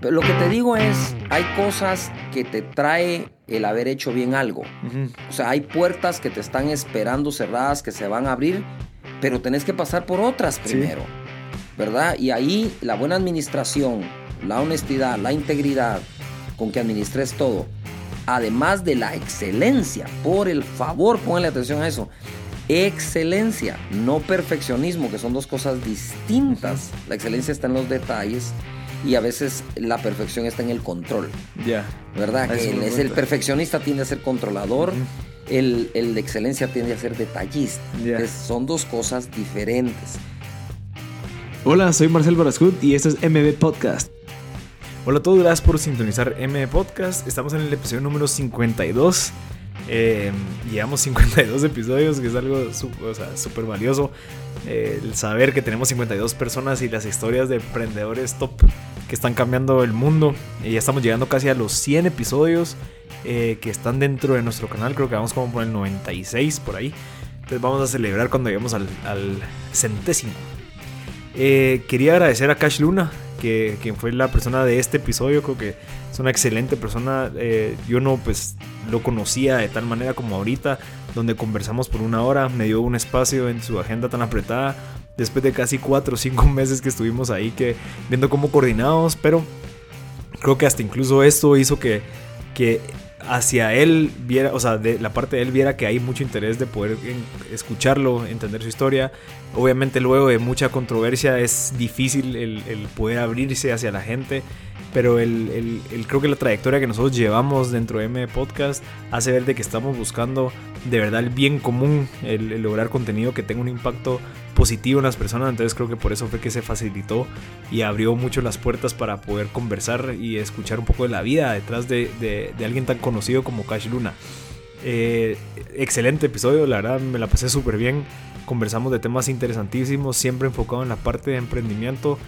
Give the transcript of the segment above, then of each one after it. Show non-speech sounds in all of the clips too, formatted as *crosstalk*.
Pero lo que te digo es, hay cosas que te trae el haber hecho bien algo. O sea, hay puertas que te están esperando cerradas, que se van a abrir, pero tenés que pasar por otras primero. ¿Verdad? Y ahí la buena administración, la honestidad, la integridad con que administres todo, además de la excelencia, por el favor, póngale atención a eso. Excelencia, no perfeccionismo, que son dos cosas distintas. La excelencia está en los detalles y a veces la perfección está en el control. Ya. ¿Verdad? Que es el perfeccionista tiende a ser controlador, el, el de excelencia tiende a ser detallista. Es- son dos cosas diferentes. Hola, soy Marcel Barascut y esto es MB Podcast. Hola a todos, gracias por sintonizar MB Podcast. Estamos en el episodio número 52. Eh, llevamos 52 episodios, que es algo súper valioso. Eh, el saber que tenemos 52 personas y las historias de emprendedores top que están cambiando el mundo. Y ya estamos llegando casi a los 100 episodios eh, que están dentro de nuestro canal. Creo que vamos como por el 96 por ahí. Entonces vamos a celebrar cuando lleguemos al, centésimo. Eh, quería agradecer a Cash Luna, que fue la persona de este episodio. Creo que es una excelente persona. Eh, yo no pues lo conocía de tal manera como ahorita, donde conversamos por una hora. Me dio un espacio en su agenda tan apretada. Después de casi 4 o 5 *laughs* meses que estuvimos ahí, que viendo cómo coordinábamos, pero creo que hasta incluso esto hizo que, que hacia él viera, o sea, de la parte de él viera que hay mucho interés de poder escucharlo, entender su historia. Obviamente luego de mucha controversia es difícil el poder abrirse hacia la gente, pero el, el- el- creo que la trayectoria que nosotros llevamos dentro de M Podcast hace ver de que estamos buscando de verdad el bien común, el, el lograr contenido que tenga un impacto positivo en las personas, entonces creo que por eso fue que se facilitó y abrió mucho las puertas para poder conversar y escuchar un poco de la vida detrás de, de- de alguien tan conocido como Cash Luna. Eh, excelente episodio, la verdad me la pasé súper bien. Conversamos de temas interesantísimos, siempre enfocado en la parte de emprendimiento.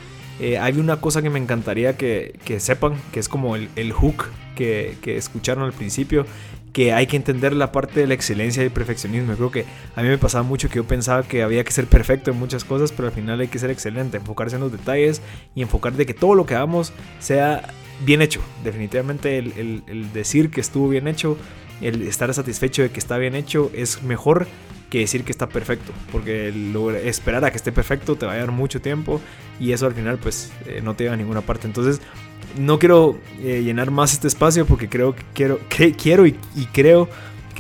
Eh, hay una cosa que me encantaría que, que sepan, que es como el, el hook que, que escucharon al principio, que hay que entender la parte de la excelencia y el perfeccionismo. Creo que a mí me pasaba mucho que yo pensaba que había que ser perfecto en muchas cosas, pero al final hay que ser excelente, enfocarse en los detalles y enfocar de que todo lo que hagamos sea bien hecho. Definitivamente el- el decir que estuvo bien hecho, el estar satisfecho de que está bien hecho es mejor que decir que está perfecto, porque esperar a que esté perfecto te va a dar mucho tiempo y eso al final pues eh, no te lleva a ninguna parte. Entonces no quiero eh, llenar más este espacio porque creo que quiero, *laughs* quiero y creo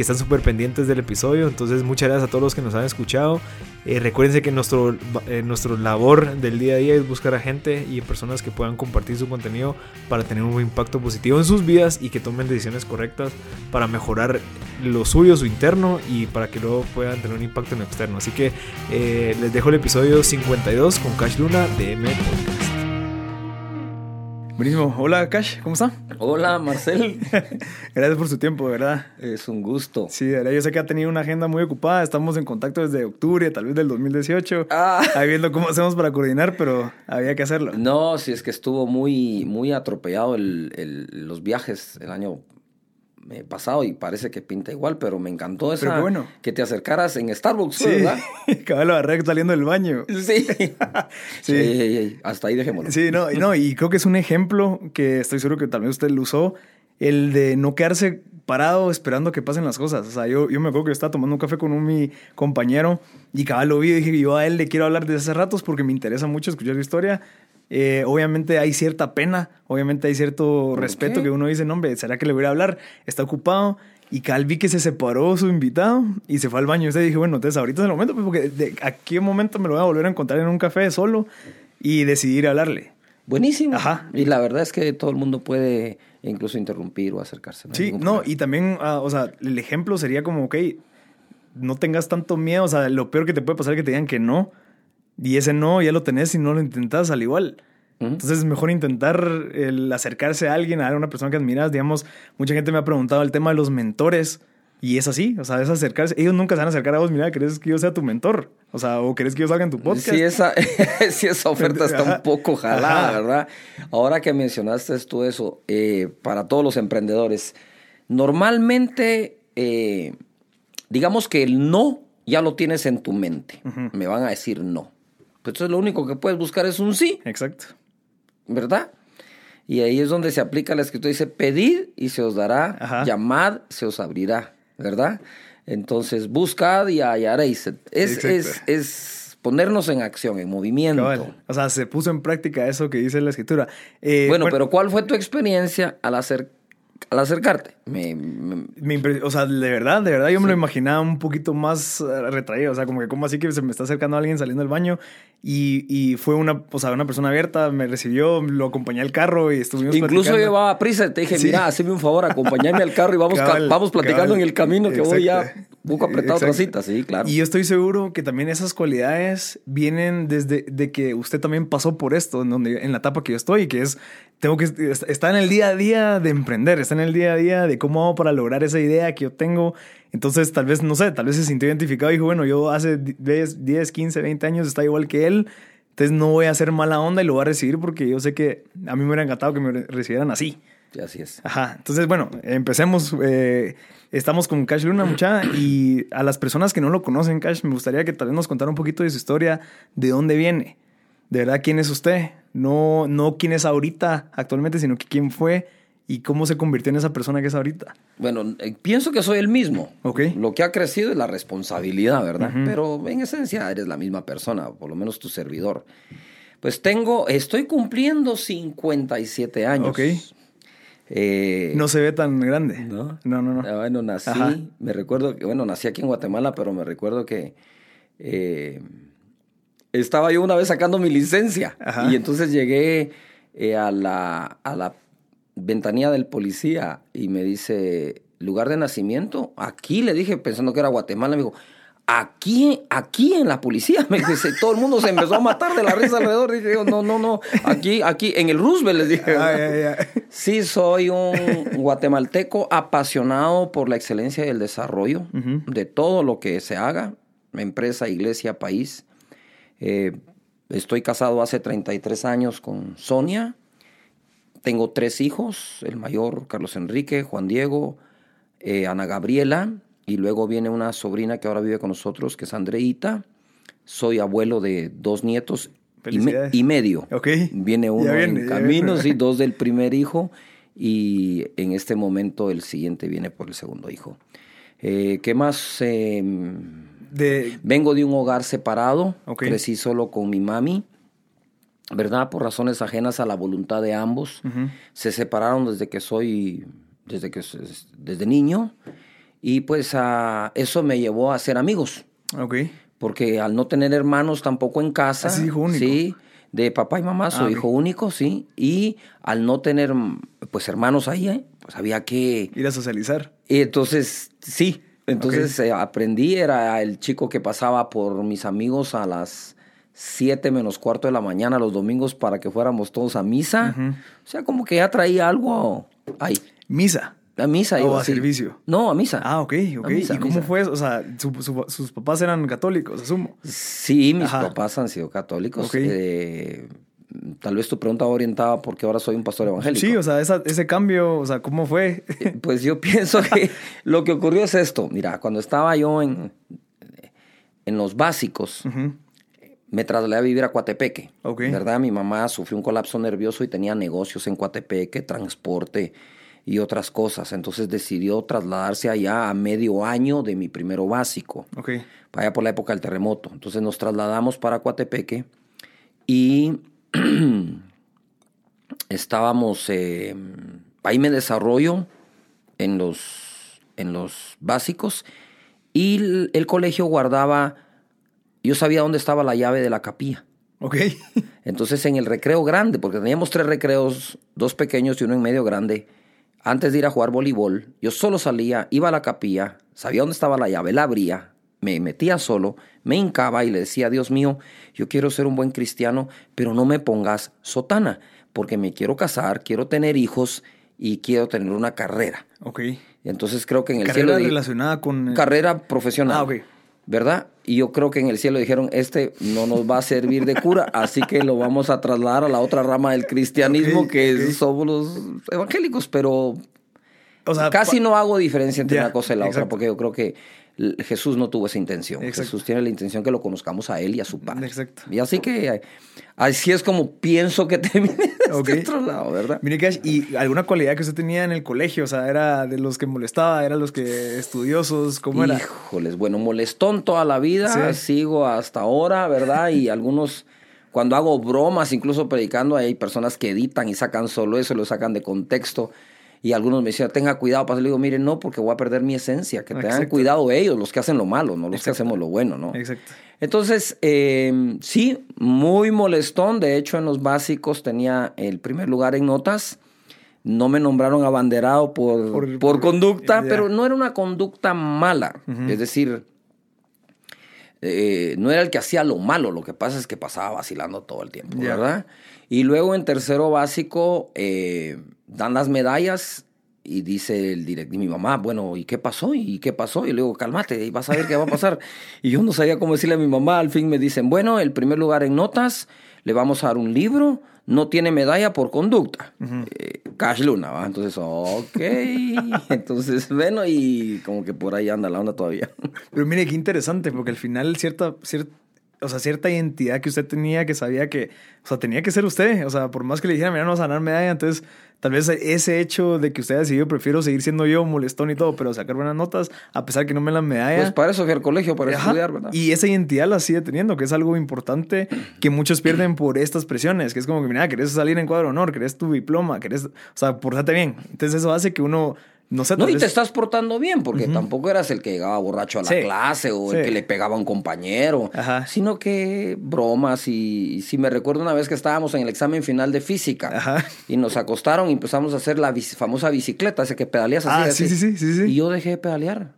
que están súper pendientes del episodio. Entonces muchas gracias a todos los que nos han escuchado. Eh, que nuestro, eh, nuestro labor del día a día es buscar a gente y personas que puedan compartir su contenido para tener un impacto positivo en sus vidas y que tomen decisiones correctas para mejorar lo suyo, su interno y para que luego puedan tener un impacto en lo externo. Así que eh, les dejo el episodio 52 con Cash Luna de M Podcast. Buenísimo. Hola Cash, ¿cómo está? Hola, Marcel. *laughs* Gracias por su tiempo, de verdad. es un gusto. Sí, de verdad, yo sé que ha tenido una agenda muy ocupada. Estamos en contacto desde octubre, tal vez del 2018. Ah. Ahí viendo cómo hacemos para coordinar, pero había que hacerlo. No, si es que estuvo muy, muy atropellado el- el- los viajes el año eh, pasado y parece que pinta igual, pero me encantó esa Pero bueno. que te acercaras en Starbucks, Sí, ¿verdad? *laughs* cabal Barrera saliendo del baño. *laughs* *laughs* Sí. sí. Sí. Hasta ahí dejémoslo. Sí, no, no, y creo que es un ejemplo que estoy seguro que vez usted lo usó, el de no quedarse parado esperando que pasen las cosas. O sea, yo, yo me acuerdo que estaba tomando un café con un mi compañero y cabal lo vi y dije, yo a él le quiero hablar desde hace ratos porque me interesa mucho escuchar su historia. Eh, obviamente hay cierta pena, obviamente hay cierto ¿Por respeto qué? que uno dice, no, hombre, ¿será que le voy a hablar? Está ocupado. Y cabal vi que se separó su invitado y se fue al baño. Entonces dije, bueno, entonces ahorita es el momento, pues, porque de, ¿a qué momento me lo voy a volver a encontrar en un café solo y decidir hablarle? Buenísimo. Ajá. Y la verdad es que todo el mundo puede incluso interrumpir o acercarse. Sí, no, y también, ah, o sea, el ejemplo sería como, ok, no tengas tanto miedo, o sea, lo peor que te puede pasar es que te digan que no, y ese no ya lo tenés y no lo intentas al igual. Entonces es mejor intentar el acercarse a alguien, a una persona que admiras. Digamos, mucha gente me ha preguntado el tema de los mentores. Y es así, o sea, es acercarse. Ellos nunca se van a acercar a vos, mira, ¿querés que yo sea tu mentor? O sea, o ¿querés que yo salga en tu podcast? Sí, esa, *laughs* sí, esa oferta está un poco jalada, Ajá. ¿verdad? Ahora que mencionaste tú eso, eh, para todos los emprendedores, normalmente, eh, digamos que el no ya lo tienes en tu mente. Ujú. Me van a decir no. Pues entonces lo único que puedes buscar es un sí, Exacto. ¿verdad? Y ahí es donde se aplica la escritura. Dice, pedid y se os dará, llamad, se os abrirá, ¿verdad? Entonces, buscad y hallaréis. Es, es, es, ponernos en acción, en movimiento. O sea, se puso en práctica eso que dice la escritura. Eh, bueno, pero ¿cuál fue tu experiencia al hacer al acercarte. Me, o sea, de verdad, de verdad, yo me lo imaginaba un poquito más eh, retraído. O sea, como que, como así que se me está acercando alguien saliendo del baño y, y fue una, o sea, una persona abierta, me recibió, lo acompañé al carro y estuvimos Incluso llevaba prisa y te dije, mira, hazme un favor, acompáñame al carro y vamos, vamos platicando en el camino que voy ya poco apretado otra cita, sí, claro. Y yo estoy seguro que también esas cualidades vienen desde de que usted también pasó por esto, en, donde, en la etapa que yo estoy, que es, tengo que, está en el día a día de emprender, está en el día a día de cómo hago para lograr esa idea que yo tengo. Entonces, tal vez, no sé, tal vez se sintió identificado y dijo, bueno, yo hace 10, 10 15, 20 años estaba igual que él, entonces no voy a hacer mala onda y lo voy a recibir porque yo sé que a mí me hubiera encantado que me recibieran así. Así es. Ajá. Entonces, bueno, empecemos. Eh, estamos con Cash Luna, mucha. Y a las personas que no lo conocen, Cash, me gustaría que tal vez nos contara un poquito de su historia, de dónde viene. De verdad, quién es usted. No, no quién es ahorita actualmente, sino que quién fue y cómo se convirtió en esa persona que es ahorita. Bueno, eh, pienso que soy el mismo. Ok. Lo que ha crecido es la responsabilidad, ¿verdad? Pero en esencia eres la misma persona, por lo menos tu servidor. Pues tengo, estoy cumpliendo 57 años. Ok. Eh, no se ve tan grande. No, no, no. Ah, bueno, nací, me recuerdo que, bueno, nací aquí en Guatemala, pero me recuerdo que eh, estaba yo una vez sacando mi licencia y entonces llegué eh, a, la, a la ventanilla del policía y me dice, lugar de nacimiento, aquí le dije pensando que era Guatemala, me dijo, aquí, aquí en la policía, *laughs* me dice, todo el mundo se empezó a matar de la risa alrededor. Dije, no, no, no, aquí, aquí, en el Roosevelt les dije. Sí, soy un guatemalteco apasionado por la excelencia y el desarrollo de todo lo que se haga, empresa, iglesia, país. Eh, estoy casado hace 33 años con Sonia. Tengo tres hijos, el mayor Carlos Enrique, Juan Diego, eh, Ana Gabriela y luego viene una sobrina que ahora vive con nosotros, que es Andreita. Soy abuelo de dos nietos y, medio. Viene uno en camino, y dos del primer hijo. Y en este momento el siguiente viene por el segundo hijo. Eh, ¿Qué más? Em, de... Vengo de un hogar separado. Crecí solo con mi mami. ¿Verdad? Por razones ajenas a la voluntad de ambos. Se separaron desde que soy, desde que desde niño. Y pues eso me llevó a ser amigos. Ok. Porque al no tener hermanos tampoco en casa. ¿Es hijo único? Sí, de papá y mamá, soy ah, hijo único, sí. Y al no tener pues hermanos ahí, ¿eh? pues había que... Ir a socializar. Y entonces, sí. Entonces eh, aprendí, era el chico que pasaba por mis amigos a las 7 menos cuarto de la mañana los domingos para que fuéramos todos a misa. O sea, como que ya traía algo ahí. ¿Misa? A misa. ¿O a servicio? No, a misa. Ah, ok, ok. ¿Y cómo fue? O sea, sus papás eran católicos, asumo. Sí, mis papás han sido católicos. Eh, tal vez tu pregunta va orientada porque ahora soy un pastor evangélico. Sí, o sea, ese cambio, o sea, ¿cómo fue? Eh, pues yo *laughs* pienso que lo que ocurrió es esto. Mira, cuando estaba yo en, en los básicos, me trasladé a vivir a Coatepeque. ¿Verdad? Mi mamá sufrió un colapso nervioso y tenía negocios en Coatepeque, transporte y otras cosas. Entonces decidió trasladarse allá a medio año de mi primero básico. Ok. Allá por la época del terremoto. Entonces nos trasladamos para Coatepeque y *clears throat* estábamos, eh, ahí me desarrollo en los, en los básicos y el, colegio guardaba, yo sabía dónde estaba la llave de la capilla. Ok. *laughs* Entonces en el recreo grande, porque teníamos tres recreos, dos pequeños y uno en medio grande, antes de ir a jugar voleibol, yo solo salía, iba a la capilla, sabía dónde estaba la llave, la abría, me metía solo, me hincaba y le decía, Dios mío, yo quiero ser un buen cristiano, pero no me pongas sotana, porque me quiero casar, quiero tener hijos y quiero tener una carrera. Ok. Entonces creo que en el ¿Carrera relacionada con...? Carrera profesional. Ah, ok. ¿verdad? Y yo creo que en el cielo dijeron, este no nos va a servir de cura, *laughs* así que lo vamos a trasladar a la otra rama del cristianismo, que somos los evangélicos, pero o sea, casi no hago diferencia entre una cosa y la otra, porque yo creo que Jesús no tuvo esa intención. Jesús tiene la intención que lo conozcamos a él y a su padre. Exacto. Y así que así es como pienso que *laughs* termine de este otro lado, ¿verdad? Mire, Cash, ¿y alguna cualidad que usted tenía en el colegio? O sea, ¿era de los que molestaba? ¿Era los que estudiosos? ¿Cómo era? Híjoles, bueno, molestón toda la vida. Sigo hasta ahora, ¿verdad? Y algunos cuando hago bromas, incluso predicando, hay personas que editan y sacan solo eso, lo sacan de contexto. Y algunos me decían, tenga cuidado, para le digo, mire, no, porque voy a perder mi esencia. Que tengan cuidado ellos, los que hacen lo malo, no los que hacemos lo bueno, ¿no? Exacto. Entonces, em, sí, muy molestón. De hecho, en los básicos tenía el primer lugar en notas. No me nombraron abanderado por, por, conducta, pero no era una conducta mala. Es decir, eh, no era el que hacía lo malo, lo que pasa es que pasaba vacilando todo el tiempo, ¿verdad? Y luego en tercero básico eh, dan las medallas y dice el director, mi mamá, bueno, ¿y qué pasó? ¿Y qué pasó? Y le digo, cálmate, y vas a ver qué va a pasar. *laughs* y yo no sabía cómo decirle a mi mamá, al fin me dicen, bueno, el primer lugar en notas, le vamos a dar un libro, no tiene medalla por conducta. Eh, Cash Luna, ¿va? Entonces, ok. *laughs* Entonces, bueno, y como que por ahí anda la onda todavía. Pero mire, qué interesante, porque al final cierta, cierta, o sea, cierta identidad que usted tenía, que sabía que, o sea, tenía que ser usted. O sea, por más que le dijera, mira, no vas a ganar medalla, entonces Tal vez ese hecho de que usted haya decidido, prefiero seguir siendo yo molestón y todo, pero sacar buenas notas, a pesar que no me la medalla. Pues para eso fui al colegio, para estudiar, ¿verdad? Y esa identidad la sigue teniendo, que es algo importante que muchos pierden por estas presiones, que es como que, mira, querés salir en cuadro honor, querés tu diploma, querés, o sea, portate bien. Entonces eso hace que uno no, sé, no y te estás portando bien, porque tampoco eras el que llegaba borracho a la clase o el que le pegaba a un compañero, sino que bromas. Y, si me recuerdo una vez que estábamos en el examen final de física y nos acostaron y empezamos a hacer la famosa bicicleta, ese que pedaleas así, ah, Sí, sí, sí, Y yo dejé de pedalear.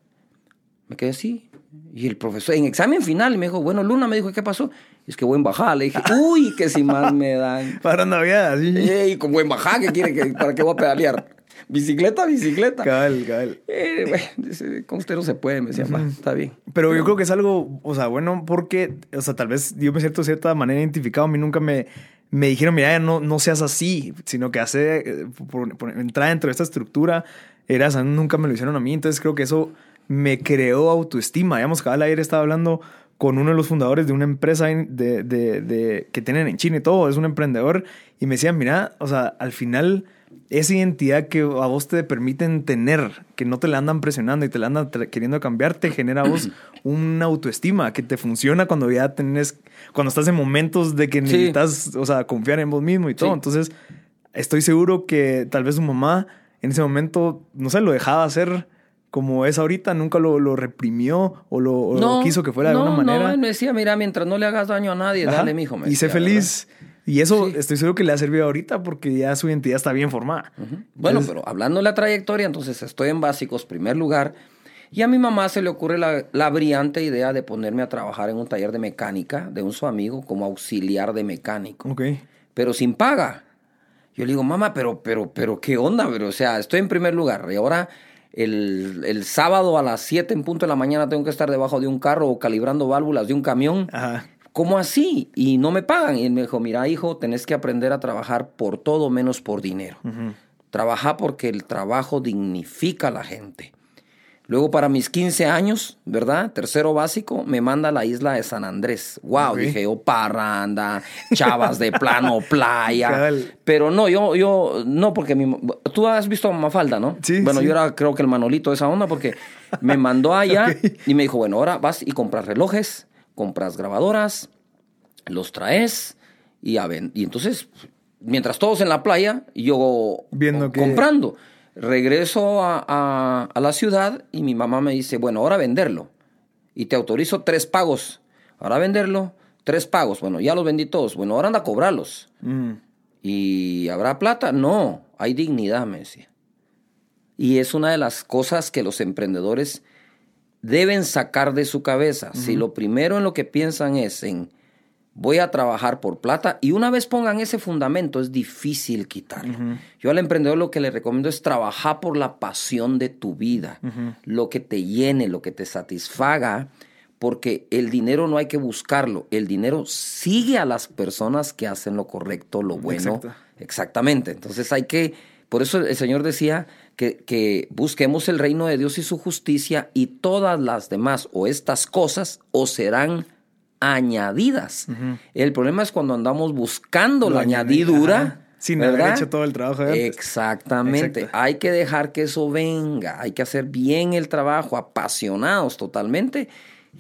Me quedé así. Y el profesor, en examen final, me dijo, bueno, Luna, me dijo, ¿qué pasó? Es que buen bajada. Le dije, *laughs* uy, que si más me dan. *laughs* Para Navidad, sí. Y con buen bajada, ¿qué quiere que, para qué voy a pedalear? Bicicleta, bicicleta. Cabal, cabal. Eh, con usted no se puede, me decía, está bien. Pero yo creo que es algo, o sea, bueno, porque, o sea, tal vez yo me siento de cierta manera identificado. A mí nunca me, me dijeron, mira, no, no seas así, sino que hace, eh, por, entrar dentro de esta estructura, eras, nunca me lo hicieron a mí. Entonces creo que eso me creó autoestima. Digamos, cada ayer estaba hablando con uno de los fundadores de una empresa de, de, de, que tienen en China y todo, es un emprendedor, y me decían, mira, o sea, al final esa identidad que a vos te permiten tener, que no te la andan presionando y te la andan queriendo cambiar, te genera a vos *clears throat* una autoestima que te funciona cuando ya tenés, cuando estás en momentos de que necesitas, o sea, confiar en vos mismo y todo. Entonces, estoy seguro que tal vez su mamá en ese momento, no sé, lo dejaba hacer como es ahorita, nunca lo, reprimió o lo, quiso que fuera de alguna manera. No, me decía, mira, mientras no le hagas daño a nadie, dale, mijo. Me y sé feliz. Y eso estoy seguro que le ha servido ahorita porque ya su identidad está bien formada. Bueno, pero hablando de la trayectoria, entonces estoy en básicos, primer lugar, y a mi mamá se le ocurre la, brillante idea de ponerme a trabajar en un taller de mecánica de un su amigo como auxiliar de mecánico. Ok. Pero sin paga. Yo le digo, mamá, pero, pero, pero, ¿qué onda? Pero, o sea, estoy en primer lugar y ahora el, el sábado a las 7 en punto de la mañana tengo que estar debajo de un carro o calibrando válvulas de un camión. Ajá. ¿Cómo así? Y no me pagan. Y él me dijo, mira, hijo, tenés que aprender a trabajar por todo menos por dinero. Trabaja porque el trabajo dignifica a la gente. Luego para mis 15 años, ¿verdad? Tercero básico, me manda a la isla de San Andrés. Wow, dije yo, parranda, chavas de plano, *laughs* playa. Pero no, yo, yo, no, porque mi, tú has visto Mafalda, ¿no? Sí. Bueno, yo era creo que el manolito de esa onda porque me mandó allá *laughs* y me dijo, bueno, ahora vas y compras relojes, compras grabadoras, los traes y, a y entonces, mientras todos en la playa, yo Viendo comprando. Regreso a, la ciudad y mi mamá me dice, bueno, ahora venderlo. Y te autorizo tres pagos. Ahora venderlo, tres pagos. Bueno, ya los vendí todos. Bueno, ahora anda a cobrarlos. Mm. ¿Y habrá plata? No, hay dignidad, me decía. Y es una de las cosas que los emprendedores deben sacar de su cabeza. Si lo primero en lo que piensan es en voy a trabajar por plata y una vez pongan ese fundamento es difícil quitarlo. Yo al emprendedor lo que le recomiendo es trabajar por la pasión de tu vida, lo que te llene, lo que te satisfaga, porque el dinero no hay que buscarlo, el dinero sigue a las personas que hacen lo correcto, lo bueno. Exactamente, entonces hay que Por eso el Señor decía que, que busquemos el reino de Dios y su justicia y todas las demás o estas cosas os serán añadidas. El problema es cuando andamos buscando la añadidura. Sin haber hecho todo el trabajo de antes. Exactamente. Hay que dejar que eso venga. Hay que hacer bien el trabajo, apasionados totalmente.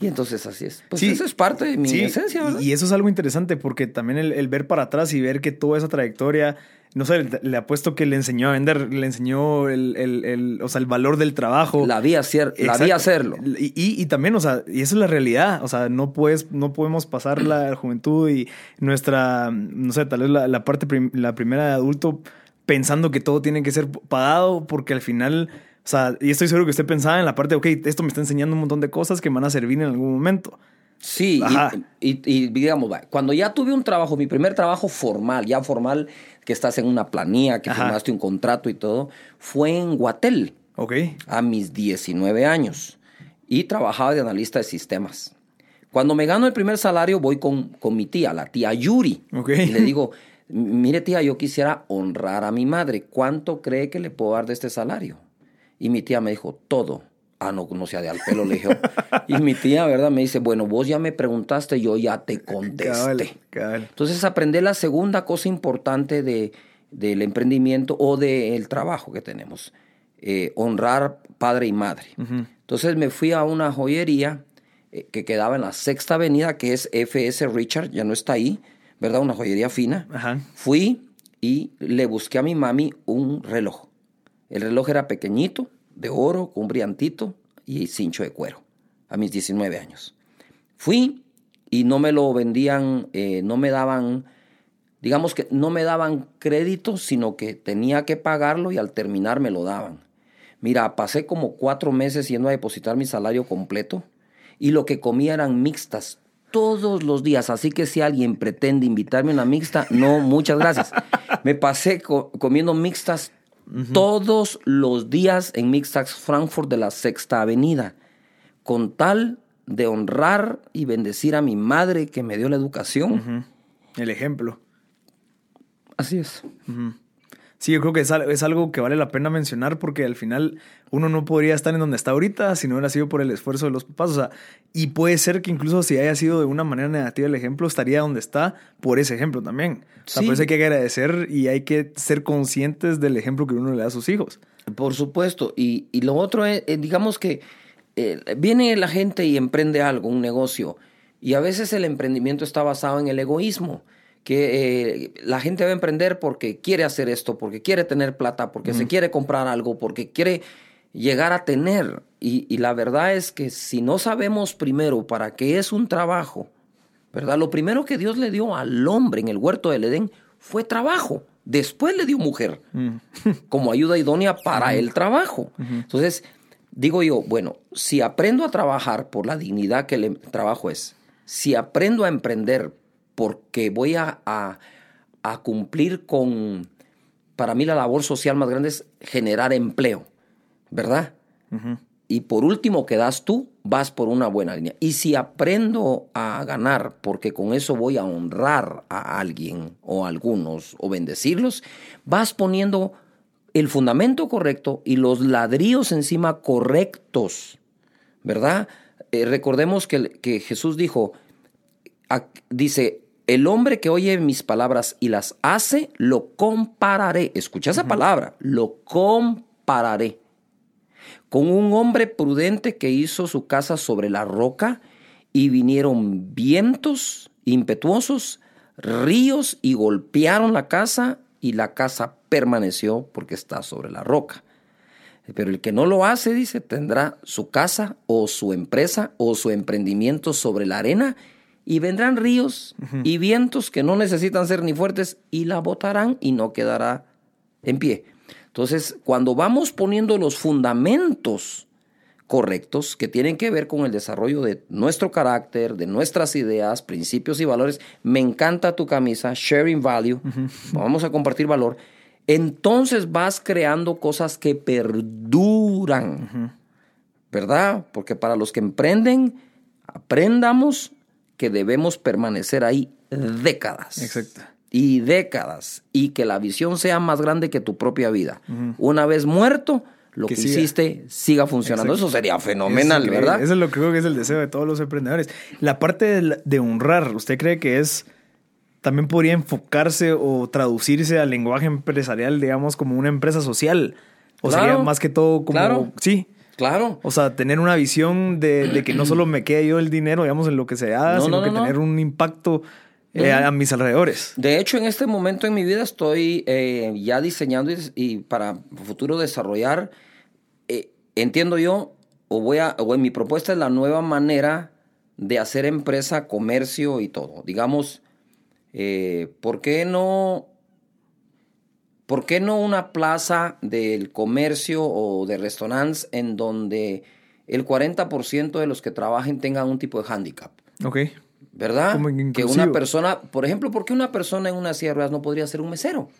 Y entonces así es. Pues eso es parte de mi esencia, ¿verdad? Y eso es algo interesante porque también el, ver para atrás y ver que toda esa trayectoria no sé, le apuesto que le enseñó a vender, le enseñó el, el, o sea, el valor del trabajo. La vi, hacer, la vi hacerlo. Y, y, también, o sea, y eso es la realidad. O sea, no, puedes, no podemos pasar la *clears throat* juventud y nuestra, no sé, tal vez la, la parte, la primera de adulto pensando que todo tiene que ser pagado porque al final... O sea, y estoy seguro que usted pensaba en la parte de, ok, esto me está enseñando un montón de cosas que van a servir en algún momento. Sí, y, y, digamos, cuando ya tuve un trabajo, mi primer trabajo formal, ya formal, que estás en una planilla, que firmaste un contrato y todo, fue en Guatel. Ok. A mis 19 años. Y trabajaba de analista de sistemas. Cuando me gano el primer salario, voy con, con mi tía, la tía Yuri. Y le digo, mire tía, yo quisiera honrar a mi madre. ¿Cuánto cree que le puedo dar de este salario? Y mi tía me dijo, todo. Ah, no, no sea de al pelo, le dije. y mi tía, ¿verdad? Me dice, bueno, vos ya me preguntaste, yo ya te contesté. Entonces aprendí la segunda cosa importante de, del emprendimiento o del trabajo que tenemos. Eh, honrar padre y madre. Entonces me fui a una joyería eh, que quedaba en la sexta avenida, que es FS Richard, ya no está ahí, ¿verdad? Una joyería fina. Fui y le busqué a mi mami un reloj. El reloj era pequeñito, de oro, con un brillantito y cincho de cuero, a mis 19 años. Fui y no me lo vendían, eh, no me daban, digamos que no me daban crédito, sino que tenía que pagarlo y al terminar me lo daban. Mira, pasé como cuatro meses yendo a depositar mi salario completo y lo que comía eran mixtas todos los días. Así que si alguien pretende invitarme a una mixta, no, muchas gracias. *laughs* Me pasé comiendo mixtas todos los días en Mixtax Frankfurt de la Sexta Avenida, con tal de honrar y bendecir a mi madre que me dio la educación. El ejemplo. Así es. Sí, yo creo que es, algo que vale la pena mencionar porque al final uno no podría estar en donde está ahorita si no hubiera sido por el esfuerzo de los papás. O sea, y puede ser que incluso si haya sido de una manera negativa el ejemplo, estaría donde está por ese ejemplo también. O sea, por eso hay que agradecer y hay que ser conscientes del ejemplo que uno le da a sus hijos. Por supuesto. Y, lo otro es, eh, digamos que eh, viene la gente y emprende algo, un negocio. Y a veces el emprendimiento está basado en el egoísmo que eh, la gente va a emprender porque quiere hacer esto, porque quiere tener plata, porque se quiere comprar algo, porque quiere llegar a tener. Y, la verdad es que si no sabemos primero para qué es un trabajo, ¿verdad? Lo primero que Dios le dio al hombre en el huerto del Edén fue trabajo. Después le dio mujer mm. *laughs* como ayuda idónea para el trabajo. Entonces, digo yo, bueno, si aprendo a trabajar por la dignidad que el trabajo es, si aprendo a emprender porque voy a, cumplir con, para mí la labor social más grande es generar empleo, ¿verdad? Y por último, que das tú, vas por una buena línea. Y si aprendo a ganar, porque con eso voy a honrar a alguien o a algunos o bendecirlos, vas poniendo el fundamento correcto y los ladrillos encima correctos, ¿verdad? Eh, recordemos que, que Jesús dijo, dice, el hombre que oye mis palabras y las hace, lo compararé. Escucha esa palabra, lo compararé. Con un hombre prudente que hizo su casa sobre la roca y vinieron vientos impetuosos, ríos y golpearon la casa y la casa permaneció porque está sobre la roca. Pero el que no lo hace, dice, tendrá su casa o su empresa o su emprendimiento sobre la arena y vendrán ríos y vientos que no necesitan ser ni fuertes y la botarán y no quedará en pie. Entonces, cuando vamos poniendo los fundamentos correctos que tienen que ver con el desarrollo de nuestro carácter, de nuestras ideas, principios y valores, me encanta tu camisa, sharing value, vamos a compartir valor, entonces vas creando cosas que perduran, ¿verdad? Porque para los que emprenden, aprendamos que debemos permanecer ahí décadas. Exacto. y décadas y que la visión sea más grande que tu propia vida. Una vez muerto, lo que, hiciste siga funcionando. Eso sería fenomenal, ¿verdad? Eso es lo que creo que es el deseo de todos los emprendedores. La parte de, honrar, ¿usted cree que es también podría enfocarse o traducirse al lenguaje empresarial, digamos, como una empresa social? O sería más que todo como... Claro. Sí. Claro. O sea, tener una visión de, que no solo me quede yo el dinero, digamos, en lo que se haga, sino que tener un impacto eh, a mis alrededores. De hecho, en este momento en mi vida estoy eh, ya diseñando y, para futuro desarrollar, eh, entiendo yo, o voy a, o en mi propuesta es la nueva manera de hacer empresa, comercio y todo. Digamos, ¿por qué no ¿Por qué no una plaza del comercio o de restaurantes en donde el 40% de los que trabajen tengan un tipo de handicap? Ok. ¿verdad? que una persona, por ejemplo, ¿por qué una persona en una silla de ruedas no podría ser un mesero?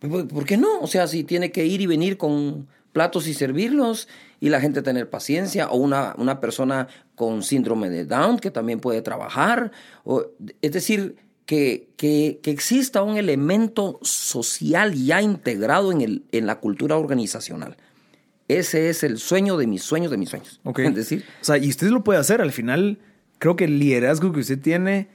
¿Por qué no? O sea, si tiene que ir y venir con platos y servirlos y la gente tener paciencia, o una, una persona con síndrome de Down que también puede trabajar, o, es decir, que, que, que, exista un elemento social ya integrado en, el, en la cultura organizacional. Ese es el sueño de mis sueños, de mis sueños. *laughs* Es decir, o sea, y usted lo puede hacer al final creo que el liderazgo que usted tiene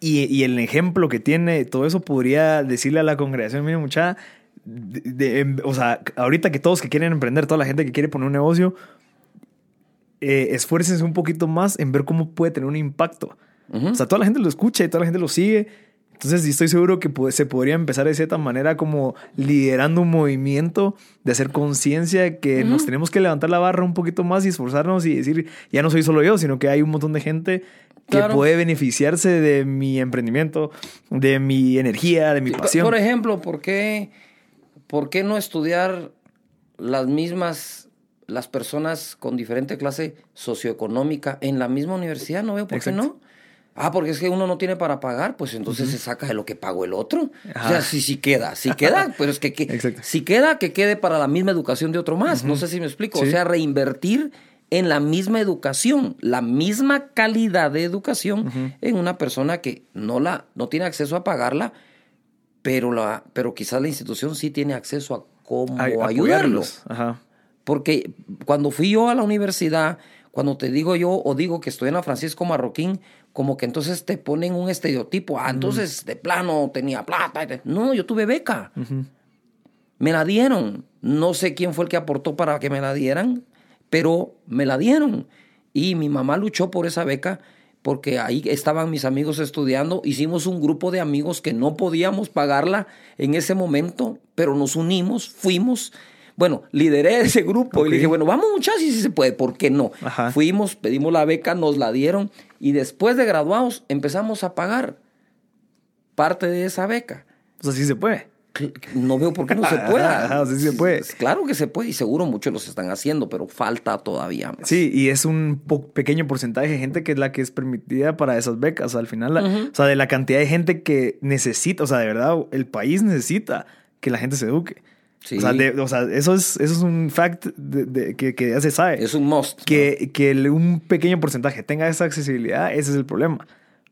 y, el ejemplo que tiene, todo eso podría decirle a la congregación, mire mucha, em, o sea, ahorita que todos que quieren emprender, toda la gente que quiere poner un negocio, eh, esfuércense un poquito más en ver cómo puede tener un impacto. O sea, toda la gente lo escucha y toda la gente lo sigue entonces, estoy seguro que se podría empezar de cierta manera como liderando un movimiento de hacer conciencia que nos tenemos que levantar la barra un poquito más y esforzarnos y decir, ya no soy solo yo, sino que hay un montón de gente que puede beneficiarse de mi emprendimiento, de mi energía, de mi pasión. Por ejemplo, ¿por qué, por qué no estudiar las mismas, las personas con diferente clase socioeconómica en la misma universidad? No veo por qué no. Ah, porque es que uno no tiene para pagar, pues entonces se saca de lo que pagó el otro. O sea, si, si queda, si queda, *laughs* pero es que, si queda, que quede para la misma educación de otro más. No sé si me explico. O sea, reinvertir en la misma educación, la misma calidad de educación en una persona que no, la, no tiene acceso a pagarla, pero, la, pero quizás la institución sí tiene acceso a cómo ayudarlo. Porque cuando fui yo a la universidad, cuando te digo yo o digo que estoy en la Francisco Marroquín, como que entonces te ponen un estereotipo. Ah, entonces de plano tenía plata. No, yo tuve beca. Me la dieron. No sé quién fue el que aportó para que me la dieran, pero me la dieron. Y mi mamá luchó por esa beca porque ahí estaban mis amigos estudiando. Hicimos un grupo de amigos que no podíamos pagarla en ese momento, pero nos unimos, fuimos bueno, lideré *laughs* ese grupo y le dije, bueno, vamos muchachos, si se puede, ¿por qué no? Fuimos, pedimos la beca, nos la dieron y después de graduados empezamos a pagar parte de esa beca. O sea, sí se puede. No veo por qué no se *laughs* pueda. sí se puede. Claro que se puede y seguro muchos los están haciendo, pero falta todavía más. Sí, y es un pequeño porcentaje de gente que es la que es permitida para esas becas. al final, o sea, de la cantidad de gente que necesita, o sea, de verdad, el país necesita que la gente se eduque. O, sea, eso, es, eso es un fact de, que, que, ya se sabe. Es un must. Que, que un pequeño porcentaje tenga esa accesibilidad, ese es el problema.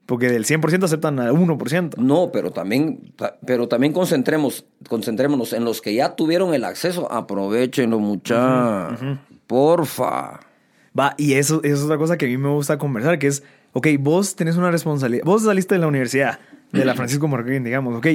Porque del 100% aceptan al 1%. No, pero también, pero también concentremos, concentrémonos en los que ya tuvieron el acceso. Aprovechenlo, mucha. Porfa. Va, y eso, eso, es otra cosa que a mí me gusta conversar, que es, ok, vos tenés una responsabilidad. Vos saliste de la universidad, de la Francisco Marroquín, digamos, ok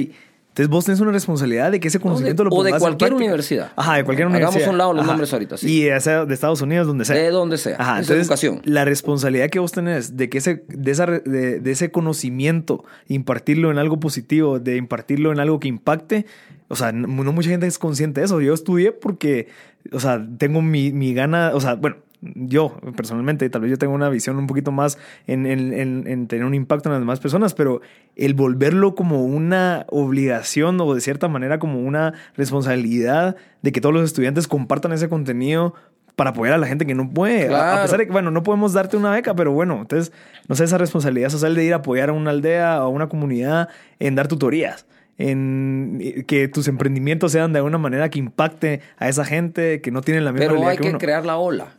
entonces vos tenés una responsabilidad de que ese conocimiento lo pongas O de cualquier universidad. Ajá, de cualquier universidad. Hagamos un lado los nombres ahorita, sí. Y sea de Estados Unidos, donde sea. De donde sea. Ajá, entonces, educación. La responsabilidad que vos tenés de que ese, de, esa, de, de, ese conocimiento, impartirlo en algo positivo, de impartirlo en algo que impacte, o sea, no, no mucha gente es consciente de eso. Yo estudié porque, o sea, tengo mi, mi gana, o sea, bueno, yo personalmente, tal vez yo tengo una visión un poquito más en, en, tener un impacto en las demás personas, pero el volverlo como una obligación o de cierta manera como una responsabilidad de que todos los estudiantes compartan ese contenido para apoyar a la gente que no puede. A, pesar de que, bueno, no podemos darte una beca, pero bueno, entonces, no sé, esa responsabilidad social de ir a apoyar a una aldea o a una comunidad en dar tutorías en que tus emprendimientos sean de alguna manera que impacte a esa gente que no tiene la misma Pero hay que, crear la ola.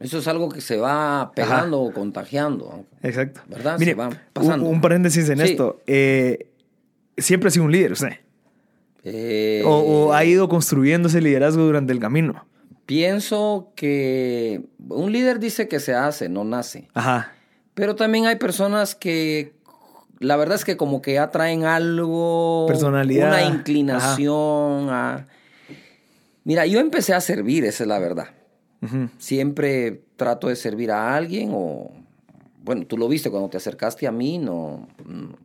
Eso es algo que se va pegando o contagiando. Exacto. ¿Verdad? Mire, se va pasando. Un, paréntesis en esto. Eh, siempre ha sido un líder usted. Eh, O, o ha ido construyendo ese liderazgo durante el camino. Pienso que un líder dice que se hace, no nace. Ajá. Pero también hay personas que la verdad es que como que atraen algo, Personalidad. una inclinación a... Mira, yo empecé a servir, esa es la verdad. Siempre trato de servir a alguien o... Bueno, tú lo viste cuando te acercaste a mí, no... no-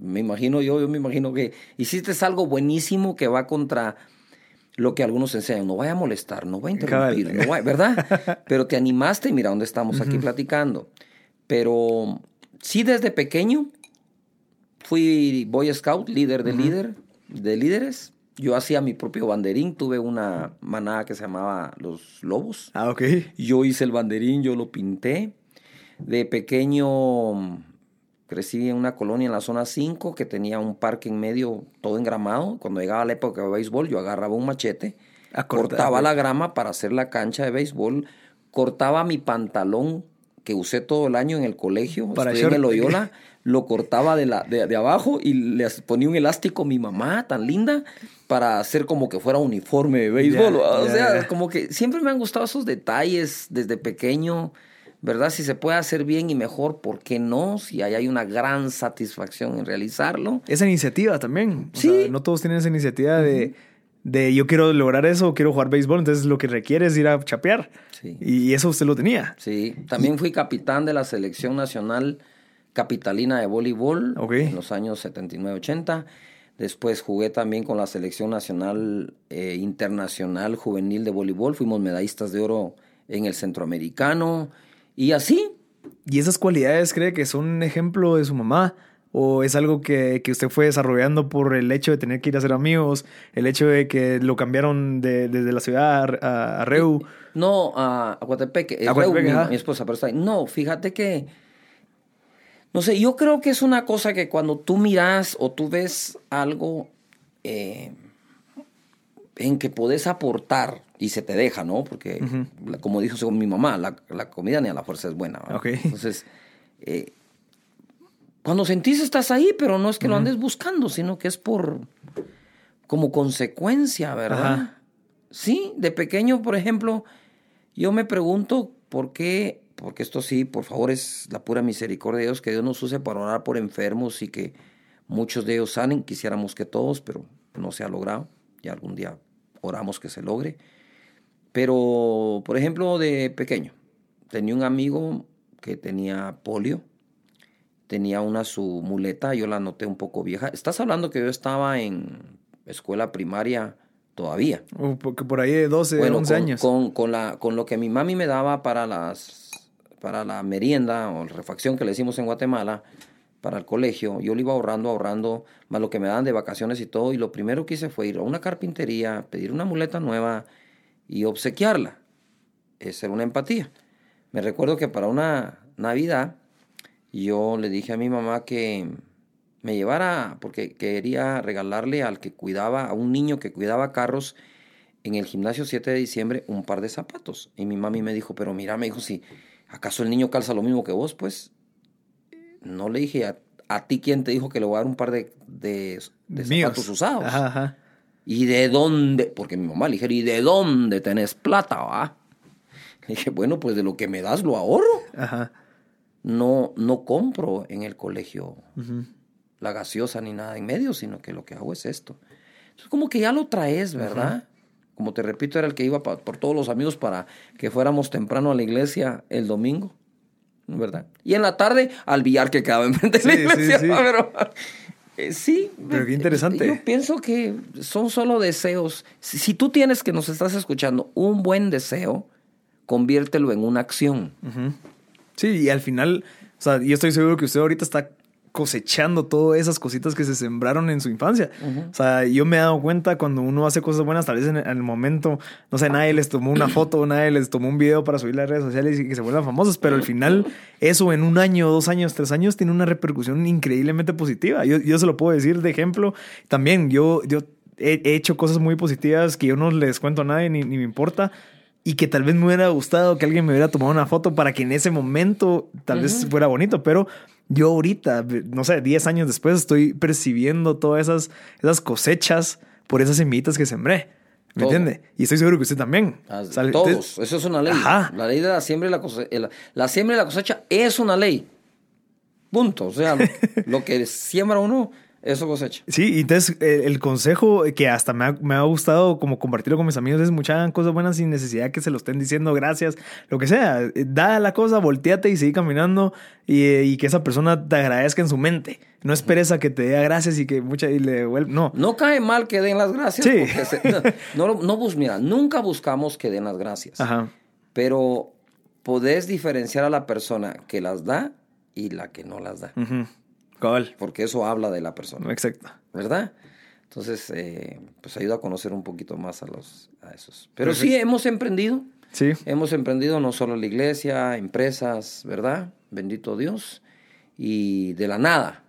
me imagino yo, yo me imagino que hiciste algo buenísimo que va contra lo que algunos enseñan. No vaya a molestar, no va a interrumpir, no vaya- ¿verdad? *laughs* Pero te animaste mira dónde estamos aquí platicando. Pero sí desde pequeño fui Boy Scout, líder de líder, de líderes. Yo hacía mi propio banderín, tuve una manada que se llamaba Los Lobos. Ah, ok. Yo hice el banderín, yo lo pinté. De pequeño crecí en una colonia en la zona 5 que tenía un parque en medio todo engramado. Cuando llegaba la época de béisbol, yo agarraba un machete, cortaba la grama para hacer la cancha de béisbol, cortaba mi pantalón que usé todo el año en el colegio, Para estudié en el. Loyola, *laughs* lo cortaba de, la, de, de abajo y le ponía un elástico a mi mamá, tan linda, para hacer como que fuera uniforme de béisbol. O sea, como que siempre me han gustado esos detalles desde pequeño, ¿verdad? Si se puede hacer bien y mejor, ¿por qué no? Si ahí hay una gran satisfacción en realizarlo. Esa iniciativa también. O Sí. sea, no todos tienen esa iniciativa de, de yo quiero lograr eso, quiero jugar béisbol, entonces lo que requiere es ir a chapear. Sí. Y eso usted lo tenía. Sí, también fui capitán de la selección nacional capitalina de voleibol en los años 79-80. Después jugué también con la selección nacional eh, internacional juvenil de voleibol. Fuimos medallistas de oro en el centroamericano. Y así, ¿Y esas cualidades cree que son un ejemplo de su mamá? ¿O es algo que, que usted fue desarrollando por el hecho de tener que ir a ser amigos? ¿El hecho de que lo cambiaron de- desde la ciudad a, a Reu? No, a a mi, esposa, pero está ahí. No, fíjate que. No sé, yo creo que es una cosa que cuando tú miras o tú ves algo eh, en que podés aportar y se te deja, ¿no? Porque, como dijo según mi mamá, la, la comida ni a la fuerza es buena. ¿verdad? Ok. Entonces, eh, cuando sentís estás ahí, pero no es que lo andes buscando, sino que es por. como consecuencia, ¿verdad? Ajá. Sí, de pequeño, por ejemplo, yo me pregunto por qué, porque esto sí, por favor, es la pura misericordia de Dios, que Dios nos use para orar por enfermos y que muchos de ellos salen, quisiéramos que todos, pero no se ha logrado, ya algún día oramos que se logre. Pero, por ejemplo, de pequeño, tenía un amigo que tenía polio, tenía una su muleta, yo la noté un poco vieja. Estás hablando que yo estaba en escuela primaria todavía. O porque por ahí de 12, Bueno, 11 con, años. Con, con la, con lo que mi mami me daba para, las, para la merienda o refacción que le hicimos en Guatemala, para el colegio, yo lo iba ahorrando, ahorrando, más lo que me daban de vacaciones y todo. Y lo primero que hice fue ir a una carpintería, pedir una muleta nueva y obsequiarla. Esa era una empatía. Me recuerdo que para una Navidad yo le dije a mi mamá que me llevara, porque quería regalarle al que cuidaba, a un niño que cuidaba carros en el gimnasio 7 de diciembre, un par de zapatos. Y mi mami me dijo, pero mira, me dijo, si acaso el niño calza lo mismo que vos, pues no le dije a, a ti quién te dijo que le voy a dar un par de, de, de Míos. zapatos usados. Ajá, ajá. ¿Y de dónde? Porque mi mamá le dije, ¿y de dónde tenés plata, va? Le dije, bueno, pues de lo que me das lo ahorro. Ajá. No, no compro en el colegio la gaseosa ni nada en medio, sino que lo que hago es esto. Entonces, como que ya lo traes, ¿verdad? Como te repito, era el que iba pa- por todos los amigos para que fuéramos temprano a la iglesia el domingo, ¿verdad? Y en la tarde al billar que quedaba enfrente de la Sí, sí, iglesia, sí. pero eh, sí. Pero qué interesante. Yo pienso que son solo deseos. Si, si tú tienes que nos estás escuchando un buen deseo, conviértelo en una acción. Sí, y al final, o sea, yo estoy seguro que usted ahorita está cosechando todas esas cositas que se sembraron en su infancia. O sea, yo me he dado cuenta cuando uno hace cosas buenas, tal vez en el, en el momento, no sé, nadie les tomó una foto, nadie les tomó un video para subir las redes sociales y que se vuelvan famosos, pero al final eso en un año, dos años, tres años tiene una repercusión increíblemente positiva. Yo, yo se lo puedo decir de ejemplo. También yo, yo he, he hecho cosas muy positivas que yo no les cuento a nadie ni, ni me importa. Y que tal vez me hubiera gustado que alguien me hubiera tomado una foto para que en ese momento tal vez fuera bonito, pero yo ahorita, no sé, 10 años después, estoy percibiendo todas esas, esas cosechas por esas semillitas que sembré. ¿Me entiende? Y estoy seguro que usted también. Ah, todos. Eso es una ley. La ley de la siembra y la cosecha. La siembra y la cosecha es una ley. Punto. O sea, *laughs* lo que siembra uno eso cosecha. Sí, entonces el, consejo que hasta me ha, me ha, gustado como compartirlo con mis amigos es muchas cosas buenas sin necesidad que se lo estén diciendo gracias, lo que sea. Da la cosa, volteate y sigue caminando y, que esa persona te agradezca en su mente. No esperes a que te dé gracias y que mucha y le devuelva. No. No cae mal que den las gracias. Sí. no, *laughs* no, no, mira, nunca buscamos que den las gracias. Ajá. Pero podés diferenciar a la persona que las da y la que no las da. Porque eso habla de la persona. Exacto. ¿Verdad? Entonces, eh, pues ayuda a conocer un poquito más a los a esos. Pero sí, hemos emprendido. Sí. Hemos emprendido no solo la iglesia, empresas, ¿verdad? Bendito Dios. Y de la nada.